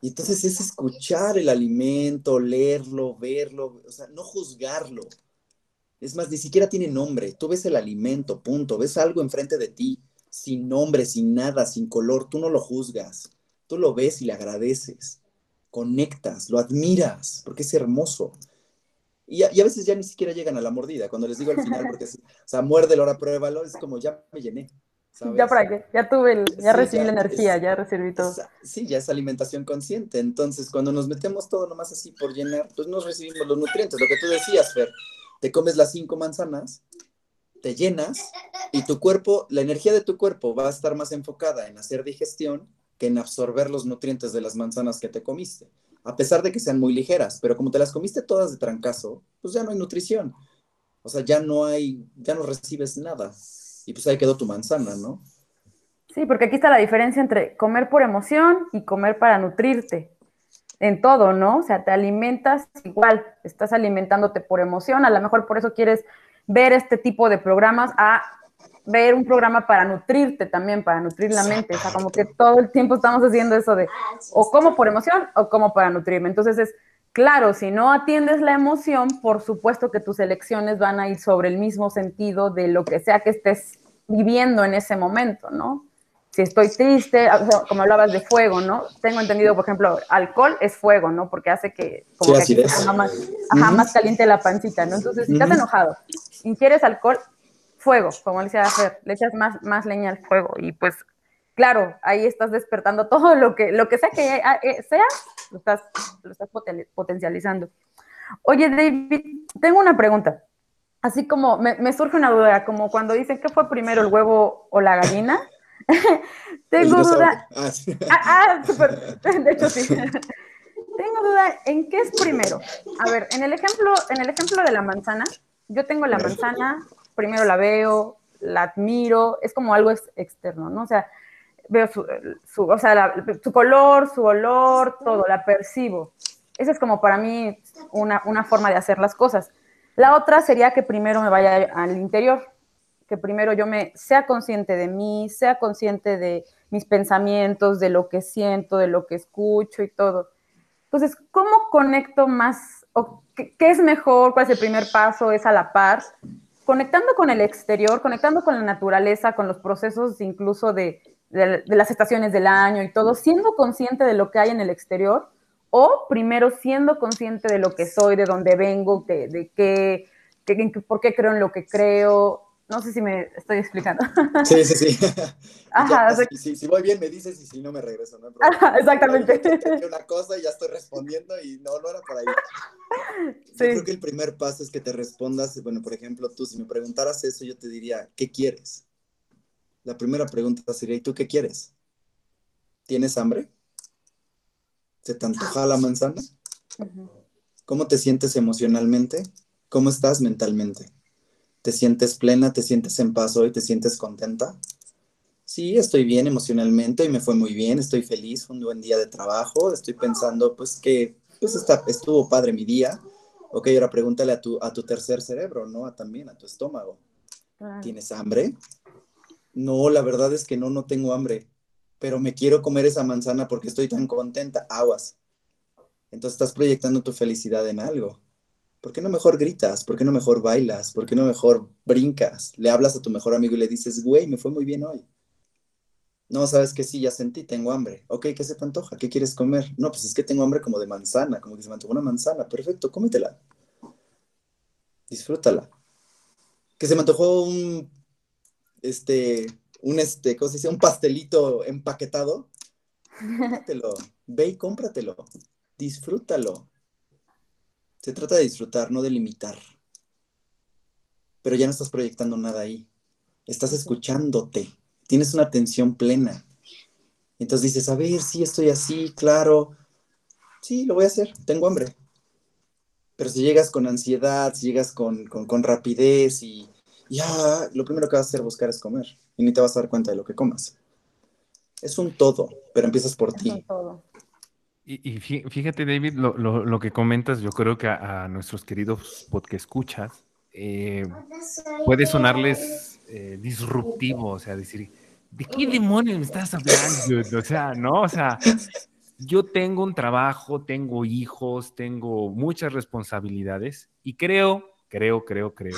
Y entonces es escuchar el alimento, leerlo, verlo, o sea, no juzgarlo. Es más, ni siquiera tiene nombre. Tú ves el alimento, punto. Ves algo enfrente de ti sin nombre, sin nada, sin color, tú no lo juzgas, tú lo ves y le agradeces, conectas, lo admiras, porque es hermoso. Y a, veces ya ni siquiera llegan a la mordida, cuando les digo al final, porque, o [LAUGHS] sea, muérdelo, ahora pruébalo, es como, ya me llené. Ya para qué, ya tuve, ya recibí la energía, ya recibí todo. sí, ya es alimentación consciente. Entonces, cuando nos metemos todo nomás así por llenar, pues no recibimos los nutrientes. Lo que tú decías, Fer, te comes las cinco manzanas te llenas y tu cuerpo, la energía de tu cuerpo va a estar más enfocada en hacer digestión que en absorber los nutrientes de las manzanas que te comiste, a pesar de que sean muy ligeras, pero como te las comiste todas de trancazo, pues ya no hay nutrición. O sea, ya no hay, ya no recibes nada. Y pues ahí quedó tu manzana, ¿no? Sí, porque aquí está la diferencia entre comer por emoción y comer para nutrirte. En todo, ¿no? O sea, te alimentas igual, estás alimentándote por emoción, a lo mejor por eso quieres ver este tipo de programas a ver un programa para nutrirte también, para nutrir la mente. O sea, como que todo el tiempo estamos haciendo eso de o como por emoción o como para nutrirme. Entonces es, claro, si no atiendes la emoción, por supuesto que tus elecciones van a ir sobre el mismo sentido de lo que sea que estés viviendo en ese momento, ¿no? Si estoy triste, como hablabas de fuego, ¿no? Tengo entendido, por ejemplo, alcohol es fuego, ¿no? Porque hace que como que más, ajá, más caliente la pancita, ¿no? Entonces, si estás enojado, quieres alcohol, fuego, como le decía Fer, le echas más, más leña al fuego y pues claro, ahí estás despertando [LAUGHS] todo lo que, lo que sea que eh, sea, lo estás, lo estás potencializando. Oye, David, tengo una pregunta. Así como me, me, surge una duda, como cuando dicen que fue primero el huevo o la gallina. [LAUGHS] tengo duda. Ah, ah, ah De hecho, sí. [LAUGHS] tengo duda en qué es primero. A ver, en el ejemplo, en el ejemplo de la manzana, yo tengo la manzana, primero la veo, la admiro, es como algo externo, ¿no? O sea, veo su, o sea, su color, su olor, todo, la percibo. Esa es como para mí una, una forma de hacer las cosas. La otra sería que primero me vaya al interior, que primero yo me sea consciente de mí, sea consciente de mis pensamientos, de lo que siento, de lo que escucho y todo. Entonces, ¿cómo conecto más ¿qué, es mejor? ¿Cuál es el primer paso? ¿Es a la par? Conectando con el exterior, conectando con la naturaleza, con los procesos incluso de, las estaciones del año y todo, siendo consciente de lo que hay en el exterior, o primero siendo consciente de lo que soy, de dónde vengo, de, de qué, por qué creo en lo que creo, no sé si me estoy explicando. [LAUGHS] Sí, sí, sí. [LAUGHS] Ajá, si, voy bien me dices y si no me regreso, ¿no? Ajá, exactamente. una cosa y ya estoy respondiendo y no, no era por ahí. [LAUGHS] Yo creo que el primer paso es que te respondas, bueno, por ejemplo, tú si me preguntaras eso, yo te diría, ¿qué quieres? La primera pregunta sería, ¿y tú qué quieres? ¿Tienes hambre? ¿Se te antoja la manzana? ¿Cómo te sientes emocionalmente? ¿Cómo estás mentalmente? ¿Te sientes plena? ¿Te sientes en paz hoy? ¿Te sientes contenta? Sí, estoy bien emocionalmente y me fue muy bien, estoy feliz, fue un buen día de trabajo, estoy pensando pues que pues está, estuvo padre mi día. Ok, ahora pregúntale a tu, a tu tercer cerebro, ¿no? también a tu estómago. ¿Tienes hambre? No, la verdad es que no, no tengo hambre. pero me quiero comer esa manzana porque estoy tan contenta, aguas. Entonces estás proyectando tu felicidad en algo. ¿Por qué no mejor gritas? ¿Por qué no mejor bailas? ¿Por qué no mejor brincas? Le hablas a tu mejor amigo y le dices, güey, me fue muy bien hoy. No, sabes que sí, ya sentí, tengo hambre. Ok, ¿qué se te antoja? ¿Qué quieres comer? No, pues es que tengo hambre como de manzana, como que se me antojó una manzana. Perfecto, cómetela. Disfrútala. Que se me antojó un, este, un, este, ¿cómo se dice? Un pastelito empaquetado. Cómpratelo. Ve y cómpratelo. Disfrútalo. Se trata de disfrutar, no de limitar. Pero ya no estás proyectando nada ahí. Estás escuchándote. Tienes una atención plena. Entonces dices, a ver, sí, estoy así, claro. Sí, lo voy a hacer. Tengo hambre. Pero si llegas con ansiedad, si llegas con, rapidez y ya, lo primero que vas a hacer buscar es comer. Y ni te vas a dar cuenta de lo que comas. Es un todo, pero empiezas por Es ti. un todo. Y, y fí- fíjate, David, lo, lo- lo que comentas, yo creo que a, a nuestros queridos podcast escuchas eh, puede sonarles eh, disruptivo, o sea, decir, ¿de qué demonios me estás hablando? O sea, no, o sea, yo tengo un trabajo, tengo hijos, tengo muchas responsabilidades y creo, creo, creo, creo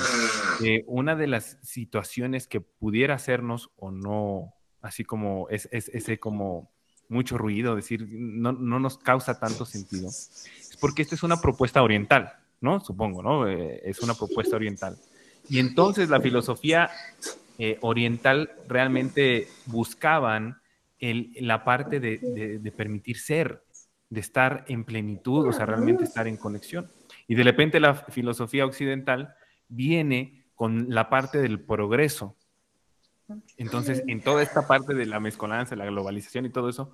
que una de las situaciones que pudiera hacernos o no, así como es, es- ese como mucho ruido, decir, no, no nos causa tanto sentido, es porque esta es una propuesta oriental, ¿no? Supongo, ¿no? Eh, es una propuesta oriental. Y entonces la filosofía eh, oriental realmente buscaban el- la parte de, de- de permitir ser, de estar en plenitud, o sea, realmente estar en conexión. Y de repente la filosofía occidental viene con la parte del progreso. Entonces, en toda esta parte de la mezcolanza, la globalización y todo eso,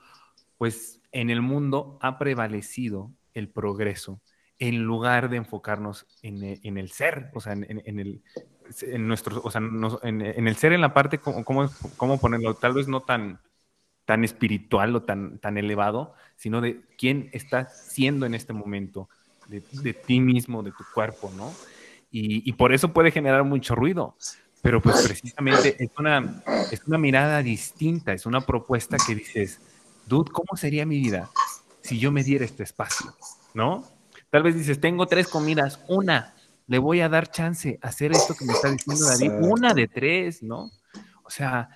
pues en el mundo ha prevalecido el progreso en lugar de enfocarnos en, e- en el ser, o sea, en, en- el, en nuestro, o sea, en, el ser en la parte, ¿cómo, cómo, ponerlo? Tal vez no tan, tan espiritual o tan, tan elevado, sino de quién estás siendo en este momento, de, de ti mismo, de tu cuerpo, ¿no? Y, y por eso puede generar mucho ruido, pero pues precisamente es una, es una mirada distinta, es una propuesta que dices, dude, ¿cómo sería mi vida si yo me diera este espacio? ¿No? Tal vez dices, tengo tres comidas, una, le voy a dar chance a hacer esto que me está diciendo David, una de tres, ¿no? O sea,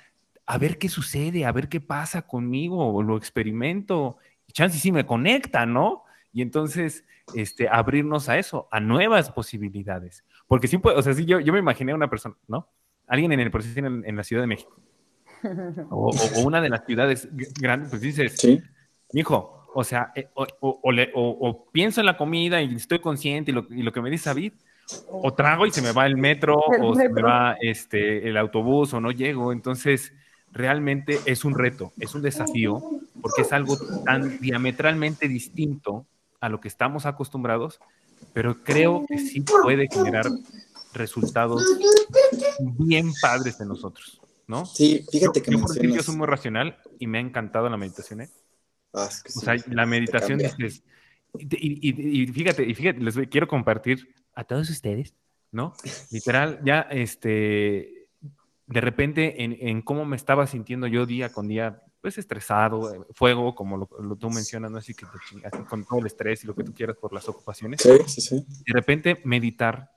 a ver qué sucede, a ver qué pasa conmigo, lo experimento, y chance sí me conecta, ¿no? Y entonces, este, abrirnos a eso, a nuevas posibilidades. Porque sí, o sea, sí, yo, yo me imaginé a una persona, ¿no? Alguien en el proceso en, en la Ciudad de México, [LAUGHS] o, o- una de las ciudades grandes, pues dices, Sí. mijo, o sea, eh, o, o- le- o- pienso en la comida y estoy consciente y lo, y lo que me dice David, o trago y se me va el metro, [LAUGHS] El o se me va este, el autobús, o no llego. Entonces, realmente es un reto, es un desafío, porque es algo tan diametralmente distinto a lo que estamos acostumbrados, pero creo que sí puede generar resultados bien padres en nosotros, ¿no? Sí, fíjate yo, que yo por decir, yo mencionas. soy muy racional y me ha encantado la meditación, ¿eh? Ah, es que O sí, sea, la meditación dices, y, y- y fíjate, y fíjate, les quiero compartir a todos ustedes, ¿no? Literal, ya, este, de repente, en, en cómo me estaba sintiendo yo día con día, pues estresado, eh, fuego, como lo, lo tú mencionas, ¿no? Así que te chingas, con todo el estrés y lo que tú quieras por las ocupaciones. Sí, sí, sí. De repente, meditar,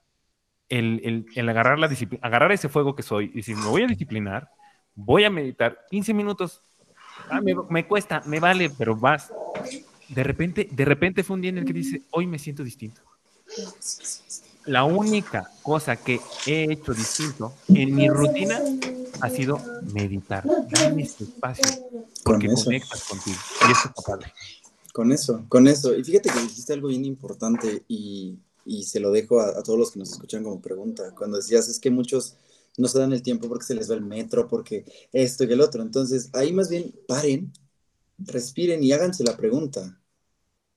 el, el- el agarrar la agarrar ese fuego que soy, y si me voy a disciplinar, voy a meditar 15 minutos. Ah, me, me cuesta, me vale, pero vas. De repente, de repente fue un día en el que dice, hoy me siento distinto. La única cosa que he hecho distinto en mi rutina ha sido meditar, darme este espacio, porque Con conectas contigo. Y eso está padre. Con eso, con eso. Y fíjate que dijiste algo bien importante y, y se lo dejo a, todos los que nos escuchan como pregunta. Cuando decías, es que muchos no se dan el tiempo porque se les va el metro, porque esto y el otro. Entonces, ahí más bien paren, respiren y háganse la pregunta.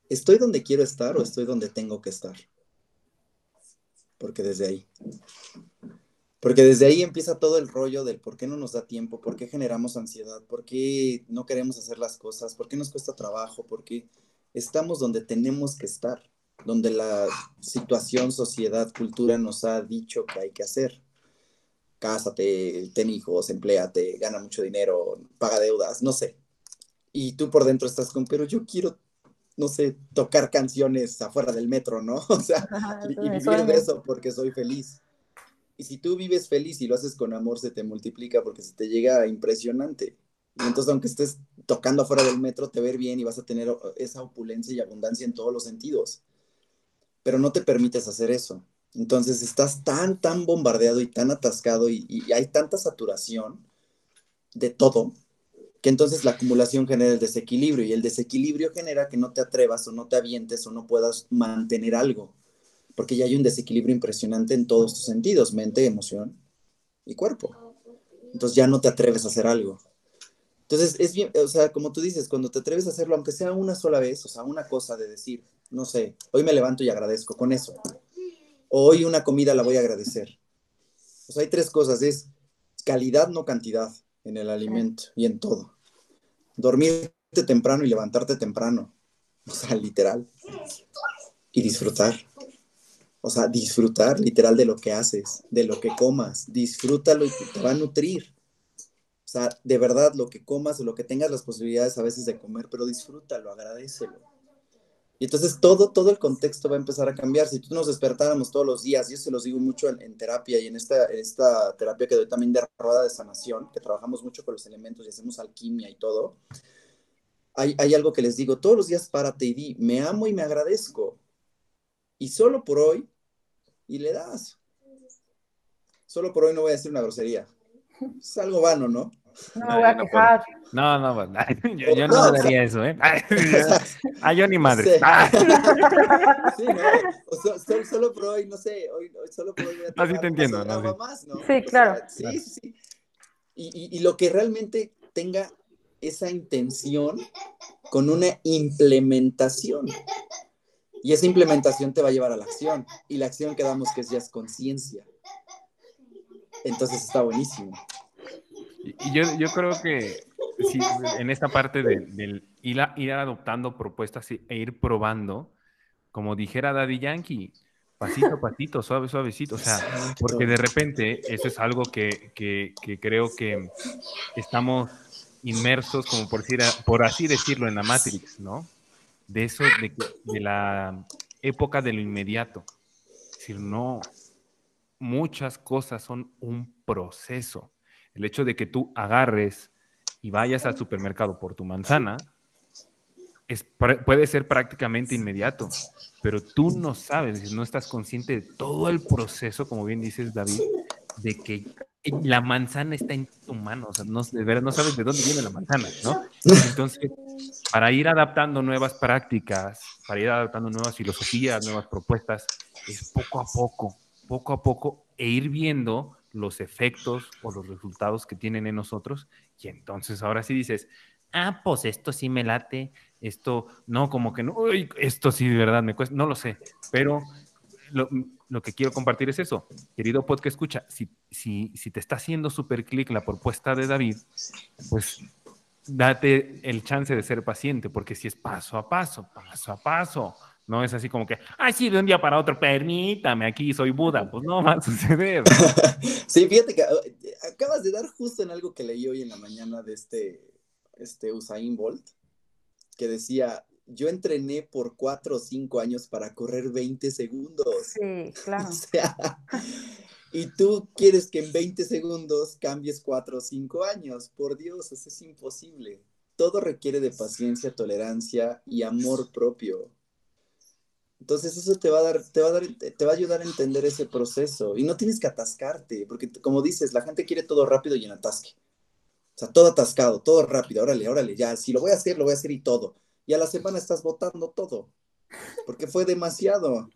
¿Estoy donde quiero estar o estoy donde tengo que estar? Porque desde ahí. Porque desde ahí empieza todo el rollo del por qué no nos da tiempo, por qué generamos ansiedad, por qué no queremos hacer las cosas, por qué nos cuesta trabajo, por qué estamos donde tenemos que estar, donde la situación, sociedad, cultura nos ha dicho que hay que hacer. Cásate, ten hijos, empléate, gana mucho dinero, paga deudas, no sé. y tú por dentro estás con, pero yo quiero, no sé, tocar canciones afuera del metro, ¿no? [LAUGHS] O sea, y, y vivir de eso porque soy feliz. Y si tú vives feliz y lo haces con amor, se te multiplica porque se te llega impresionante. Y entonces, aunque estés tocando afuera del metro, te ver bien y vas a tener esa opulencia y abundancia en todos los sentidos. Pero no te permites hacer eso. Entonces, estás tan, tan bombardeado y tan atascado y, hay tanta saturación de todo que entonces la acumulación genera el desequilibrio y el desequilibrio genera que no te atrevas o no te avientes o no puedas mantener algo porque ya hay un desequilibrio impresionante en todos tus sentidos, mente, emoción y cuerpo. Entonces ya no te atreves a hacer algo. Entonces es bien, o sea, como tú dices, cuando te atreves a hacerlo, aunque sea una sola vez, o sea, una cosa de decir, no sé, hoy me levanto y agradezco con eso. Hoy una comida la voy a agradecer. Sea, hay tres cosas, es calidad, no cantidad en el alimento y en todo. Dormirte temprano y levantarte temprano. [LAUGHS] O sea, literal. Y disfrutar. O sea, disfrutar literal de lo que haces, de lo que comas. Disfrútalo y te va a nutrir. O sea, de verdad, lo que comas o lo que tengas las posibilidades a veces de comer, pero disfrútalo, agradecelo. Y entonces todo, todo el contexto va a empezar a cambiar. Si tú nos despertáramos todos los días, yo se los digo mucho en, terapia y en esta, esta terapia que doy también de rueda de sanación, que trabajamos mucho con los elementos y hacemos alquimia y todo, hay, hay algo que les digo, todos los días párate y di, me amo y me agradezco. Y solo por hoy y le das. Solo por hoy no voy a decir una grosería. Es algo vano, ¿no? No me voy a quejar. No, no, [LAUGHS] yo, yo no, daría eso, ¿eh? [LAUGHS] Ah, yo ni madre. Ah. [LAUGHS] Sí, no. solo, por hoy, no sé, hoy, solo por hoy voy a Así te entiendo, ¿no? Sí, más, ¿no? sí claro. sí, sí, Y, y, y lo que realmente tenga esa intención con una implementación. Y esa implementación te va a llevar a la acción. Y la acción que damos que es ya es conciencia. Entonces está buenísimo. Y yo, yo creo que sí, en esta parte del ir, ir, adoptando propuestas e ir probando, como dijera Daddy Yankee, pasito a pasito, suave, suavecito. O sea, porque de repente eso es algo que, que, que creo que estamos inmersos, como por, decir, por así decirlo, en la Matrix, ¿no? de eso, de, de la época de lo inmediato. Es decir, no, muchas cosas son un proceso. El hecho de que tú agarres y vayas al supermercado por tu manzana es, puede ser prácticamente inmediato, pero tú no sabes, no estás consciente de todo el proceso, como bien dices David, de que la manzana está en tu mano, o sea, no, de verdad no sabes de dónde viene la manzana, ¿no? Entonces, para ir adaptando nuevas prácticas, para ir adaptando nuevas filosofías, nuevas propuestas, es poco a poco, poco a poco, e ir viendo los efectos o los resultados que tienen en nosotros, y entonces ahora sí dices, ah, pues esto sí me late, esto no, como que no, esto sí de verdad me cuesta, no lo sé, pero lo, lo que quiero compartir es eso. Querido podcast escucha, si, si, si te está haciendo súper clic la propuesta de David, pues date el chance de ser paciente, porque si es paso a paso, paso a paso, no es así como que, ay, sí, de un día para otro, permítame, aquí soy Buda, pues no va a suceder. [LAUGHS] sí, fíjate que eh, acabas de dar justo en algo que leí hoy en la mañana de este, este Usain Bolt, que decía, yo entrené por cuatro o cinco años para correr 20 segundos. Sí, claro. [LAUGHS] O sea, y tú quieres que en 20 segundos cambies cuatro o cinco años. Por Dios, eso es imposible. Todo requiere de paciencia, tolerancia y amor propio. Entonces eso te va a dar, te va a ayudar a entender ese proceso. Y no tienes que atascarte, porque como dices, la gente quiere todo rápido y en atasque. O sea, todo atascado, todo rápido, órale, órale, ya, si lo voy a hacer, lo voy a hacer y todo y a la semana estás votando todo, porque fue demasiado.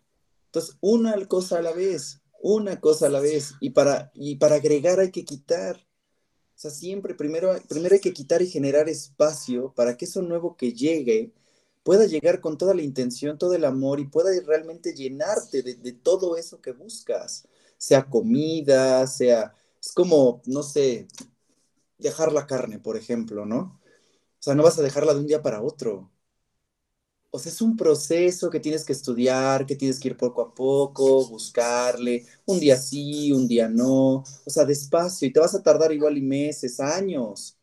Entonces, una cosa a la vez, una cosa a la vez, y para, y para agregar hay que quitar. O sea, siempre primero, primero hay que quitar y generar espacio para que eso nuevo que llegue pueda llegar con toda la intención, todo el amor y pueda realmente llenarte de, de todo eso que buscas, sea comida, sea, es como, no sé, dejar la carne, por ejemplo, ¿no? O sea, no vas a dejarla de un día para otro. O sea, es un proceso que tienes que estudiar, que tienes que ir poco a poco, buscarle, un día sí, un día no, o sea, despacio, y te vas a tardar igual y meses, años,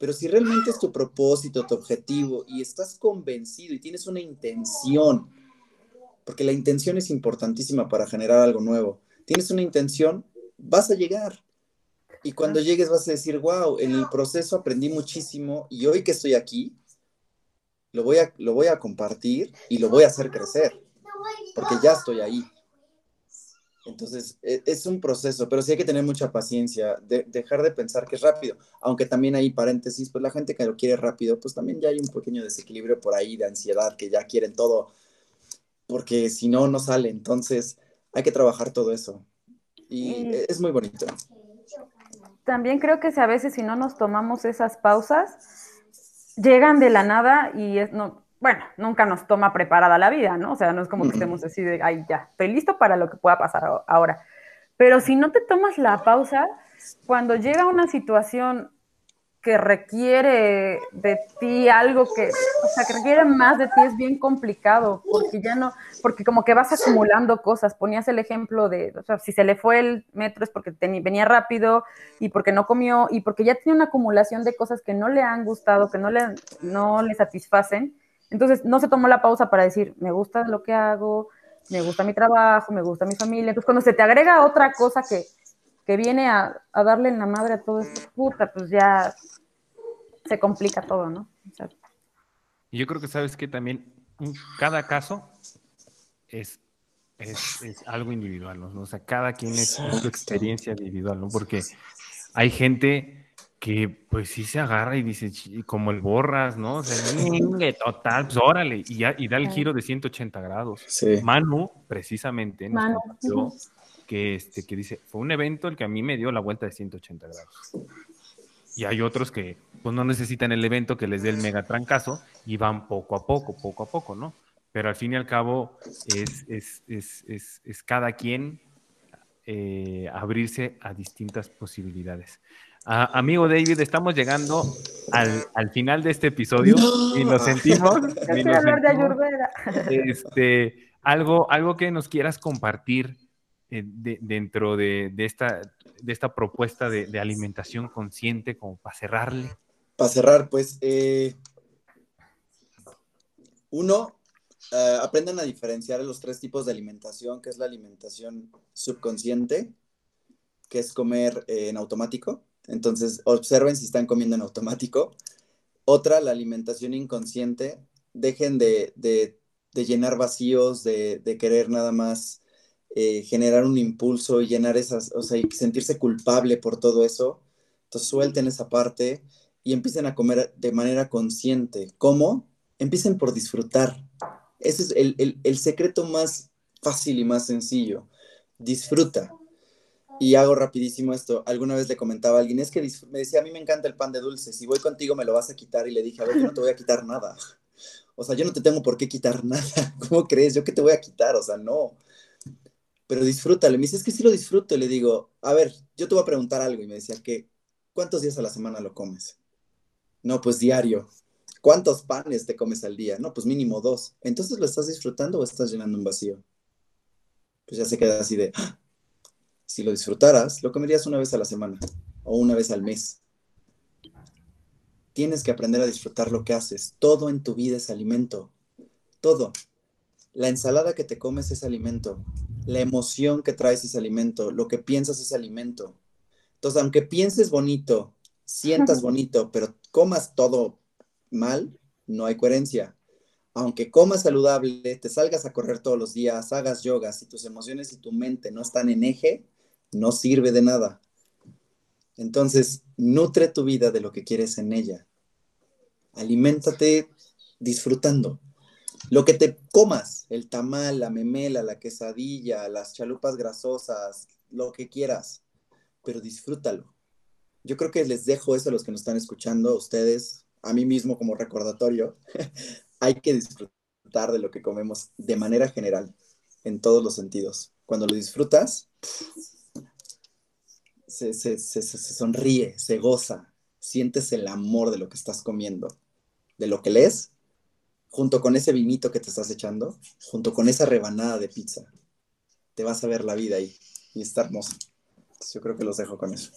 Pero si realmente es tu propósito, tu objetivo, y estás convencido y tienes una intención, porque la intención es importantísima para generar algo nuevo, tienes una intención, vas a llegar. Y cuando llegues vas a decir, wow, en el proceso aprendí muchísimo y hoy que estoy aquí, lo voy a, lo voy a compartir y lo voy a hacer crecer, porque ya estoy ahí. Entonces, e, es un proceso, pero sí hay que tener mucha paciencia, de, dejar de pensar que es rápido, aunque también hay paréntesis, pues la gente que lo quiere rápido, pues también ya hay un pequeño desequilibrio por ahí de ansiedad, que ya quieren todo, porque si no, no sale. Entonces, hay que trabajar todo eso. Y e, es muy bonito. También creo que si a veces si no nos tomamos esas pausas, llegan de la nada y es, no, bueno, nunca nos toma preparada la vida, ¿no? O sea, no es como que estemos así de, ay, ya, estoy listo para lo que pueda pasar ahora. Pero si no te tomas la pausa, cuando llega una situación que requiere de ti algo que, o sea, que requiere más de ti es bien complicado, porque ya no, porque como que vas acumulando cosas. Ponías el ejemplo de, o sea, si se le fue el metro es porque venía rápido y porque no comió y porque ya tiene una acumulación de cosas que no le han gustado, que no le, no le satisfacen. Entonces, no se tomó la pausa para decir, me gusta lo que hago, me gusta mi trabajo, me gusta mi familia. Entonces, cuando se te agrega otra cosa que, que viene a, darle en la madre a todo esto, puta, pues ya se complica todo, ¿no? y yo creo que sabes que también cada caso es, es, es algo individual, ¿no? O sea, cada quien es su experiencia individual, ¿no? Porque hay gente que pues sí se agarra y dice, como el borras, ¿no? O sea, total, pues órale, y, ya, y da el giro de 180 grados. Sí. Manu, precisamente, nos Manu. que, este, que dice, fue un evento el que a mí me dio la vuelta de 180 grados. Y hay otros que pues no necesitan el evento que les dé el mega trancazo y van poco a poco, poco a poco, ¿no? Pero al fin y al cabo es, es, es, es, es cada quien eh, abrirse a distintas posibilidades. Ah, amigo David, estamos llegando al, al, final de este episodio y nos sentimos. [LAUGHS] y nos sentimos este, algo, algo que nos quieras compartir eh, de, dentro de, de, esta, de esta propuesta de, de, alimentación consciente, como para cerrarle. Para cerrar, pues, eh, uno, uh, aprendan a diferenciar los tres tipos de alimentación, que es la alimentación subconsciente, que es comer eh, en automático entonces, observen si están comiendo en automático. Otra, la alimentación inconsciente. Dejen de, llenar vacíos, de, querer nada más eh, generar un impulso y llenar esas, o sea, y sentirse culpable por todo eso. Entonces, suelten esa parte y empiecen a comer de manera consciente. ¿Cómo? Empiecen por disfrutar. Ese es el, el secreto más fácil y más sencillo. Disfruta y hago rapidísimo esto. Alguna vez le comentaba a alguien, es que me decía, a mí me encanta el pan de dulce, si voy contigo me lo vas a quitar. Y le dije, a ver, yo no te voy a quitar nada. [LAUGHS] O sea, yo no te tengo por qué quitar [LAUGHS] nada. ¿Cómo crees? ¿Yo qué te voy a quitar? O sea, no. Pero disfrútale. Me dice, es que sí lo disfruto. Y le digo, a ver, yo te voy a preguntar algo. Y me decía, ¿qué? ¿Cuántos días a la semana lo comes? No, pues diario. ¿Cuántos panes te comes al día? No, pues mínimo dos. Entonces, ¿lo estás disfrutando o estás llenando un vacío? Pues ya se queda así de, ¡ah! Si lo disfrutaras, lo comerías una vez a la semana o una vez al mes. Tienes que aprender a disfrutar lo que haces. Todo en tu vida es alimento. Todo. La ensalada que te comes es alimento. La emoción que traes es alimento. Lo que piensas es alimento. Entonces, aunque pienses bonito, sientas bonito, pero comas todo mal, no hay coherencia. Aunque comas saludable, te salgas a correr todos los días, hagas yoga, si tus emociones y tu mente no están en eje, no sirve de nada. Entonces, nutre tu vida de lo que quieres en ella. Aliméntate disfrutando. Lo que te comas, el tamal, la memela, la quesadilla, las chalupas grasosas, lo que quieras, pero disfrútalo. Yo creo que les dejo eso a los que nos están escuchando, a ustedes, a mí mismo como recordatorio. [LAUGHS] Hay que disfrutar de lo que comemos de manera general, en todos los sentidos. Cuando lo disfrutas, se, se, se, se, sonríe, se goza, sientes el amor de lo que estás comiendo, de lo que lees, junto con ese vinito que te estás echando, junto con esa rebanada de pizza. Te vas a ver la vida ahí y está hermoso. yo creo que los dejo con eso.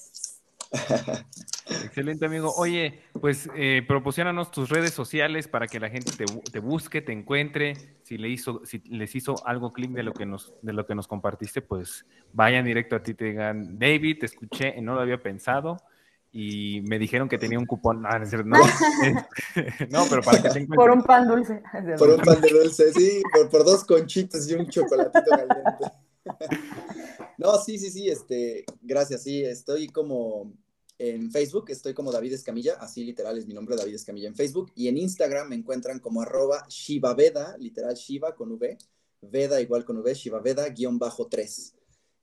[LAUGHS] Excelente, amigo. Oye, pues eh, proporcionanos tus redes sociales para que la gente te, busque, te encuentre. Si, le hizo, si les hizo algo clic de lo que nos, de lo que nos compartiste, pues vayan directo a ti, te digan, David, te escuché, no lo había pensado y me dijeron que tenía un cupón. No, [LAUGHS] [LAUGHS] no, pero para que te Por un pan dulce. Por un pan de dulce, sí, por, dos conchitas y un chocolatito caliente. No, sí, sí, sí, este, gracias, sí, estoy como en Facebook, estoy como David Escamilla, así literal es mi nombre, David Escamilla en Facebook, y en Instagram me encuentran como arroba Shivaveda, literal Shiva con V, Veda igual con V, Shivaveda guion bajo 3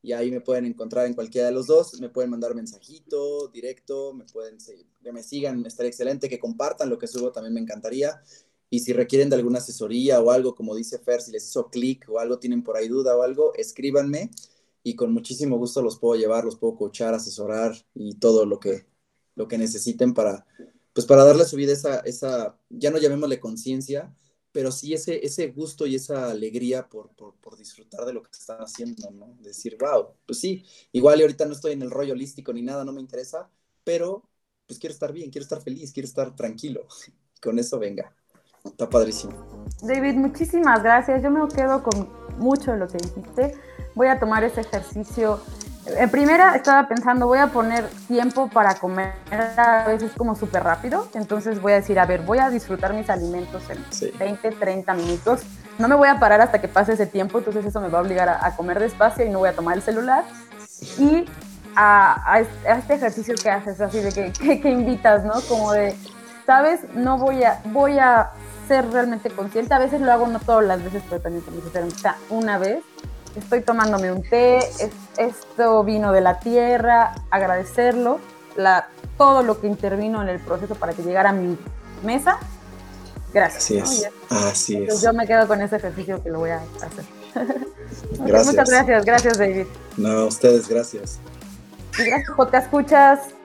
y ahí me pueden encontrar en cualquiera de los dos, me pueden mandar mensajito directo, me pueden seguir, que me sigan, estaría excelente, que compartan lo que subo, también me encantaría. Y si requieren de alguna asesoría o algo, como dice Fer, si les hizo clic o algo, tienen por ahí duda o algo, escríbanme y con muchísimo gusto los puedo llevar, los puedo coachar, asesorar y todo lo que, lo que necesiten para, pues para darle a su vida esa, esa ya no llamémosle conciencia, pero sí ese, ese gusto y esa alegría por, disfrutar de lo que están haciendo, ¿no? Decir, wow, pues sí, igual y ahorita no estoy en el rollo holístico ni nada, no me interesa, pero pues quiero estar bien, quiero estar feliz, quiero estar tranquilo. [LAUGHS] Con eso venga. Está padrísimo. David, muchísimas gracias. Yo me quedo con mucho de lo que dijiste. Voy a tomar ese ejercicio en primera estaba pensando, voy a poner tiempo para comer a veces como súper rápido, entonces voy a decir, a ver, voy a disfrutar mis alimentos en 20, 30 minutos, no me voy a parar hasta que pase ese tiempo, entonces eso me va a obligar a, comer despacio y no voy a tomar el celular. Y a, este ejercicio que haces, así de [LAUGHS] que, que, invitas, ¿no? Como de, sabes, no voy a, voy a ser realmente consciente, a veces lo hago no todas las veces, pero también como si una vez estoy tomándome un té, esto vino de la tierra, agradecerlo, la, todo lo que intervino en el proceso para que llegara a mi mesa. Gracias. Así es. Así es. Yo me quedo con ese ejercicio que lo voy a hacer. [LAUGHS] Gracias. Muchas gracias, gracias David. No, a ustedes, gracias. Y gracias, te Escuchas.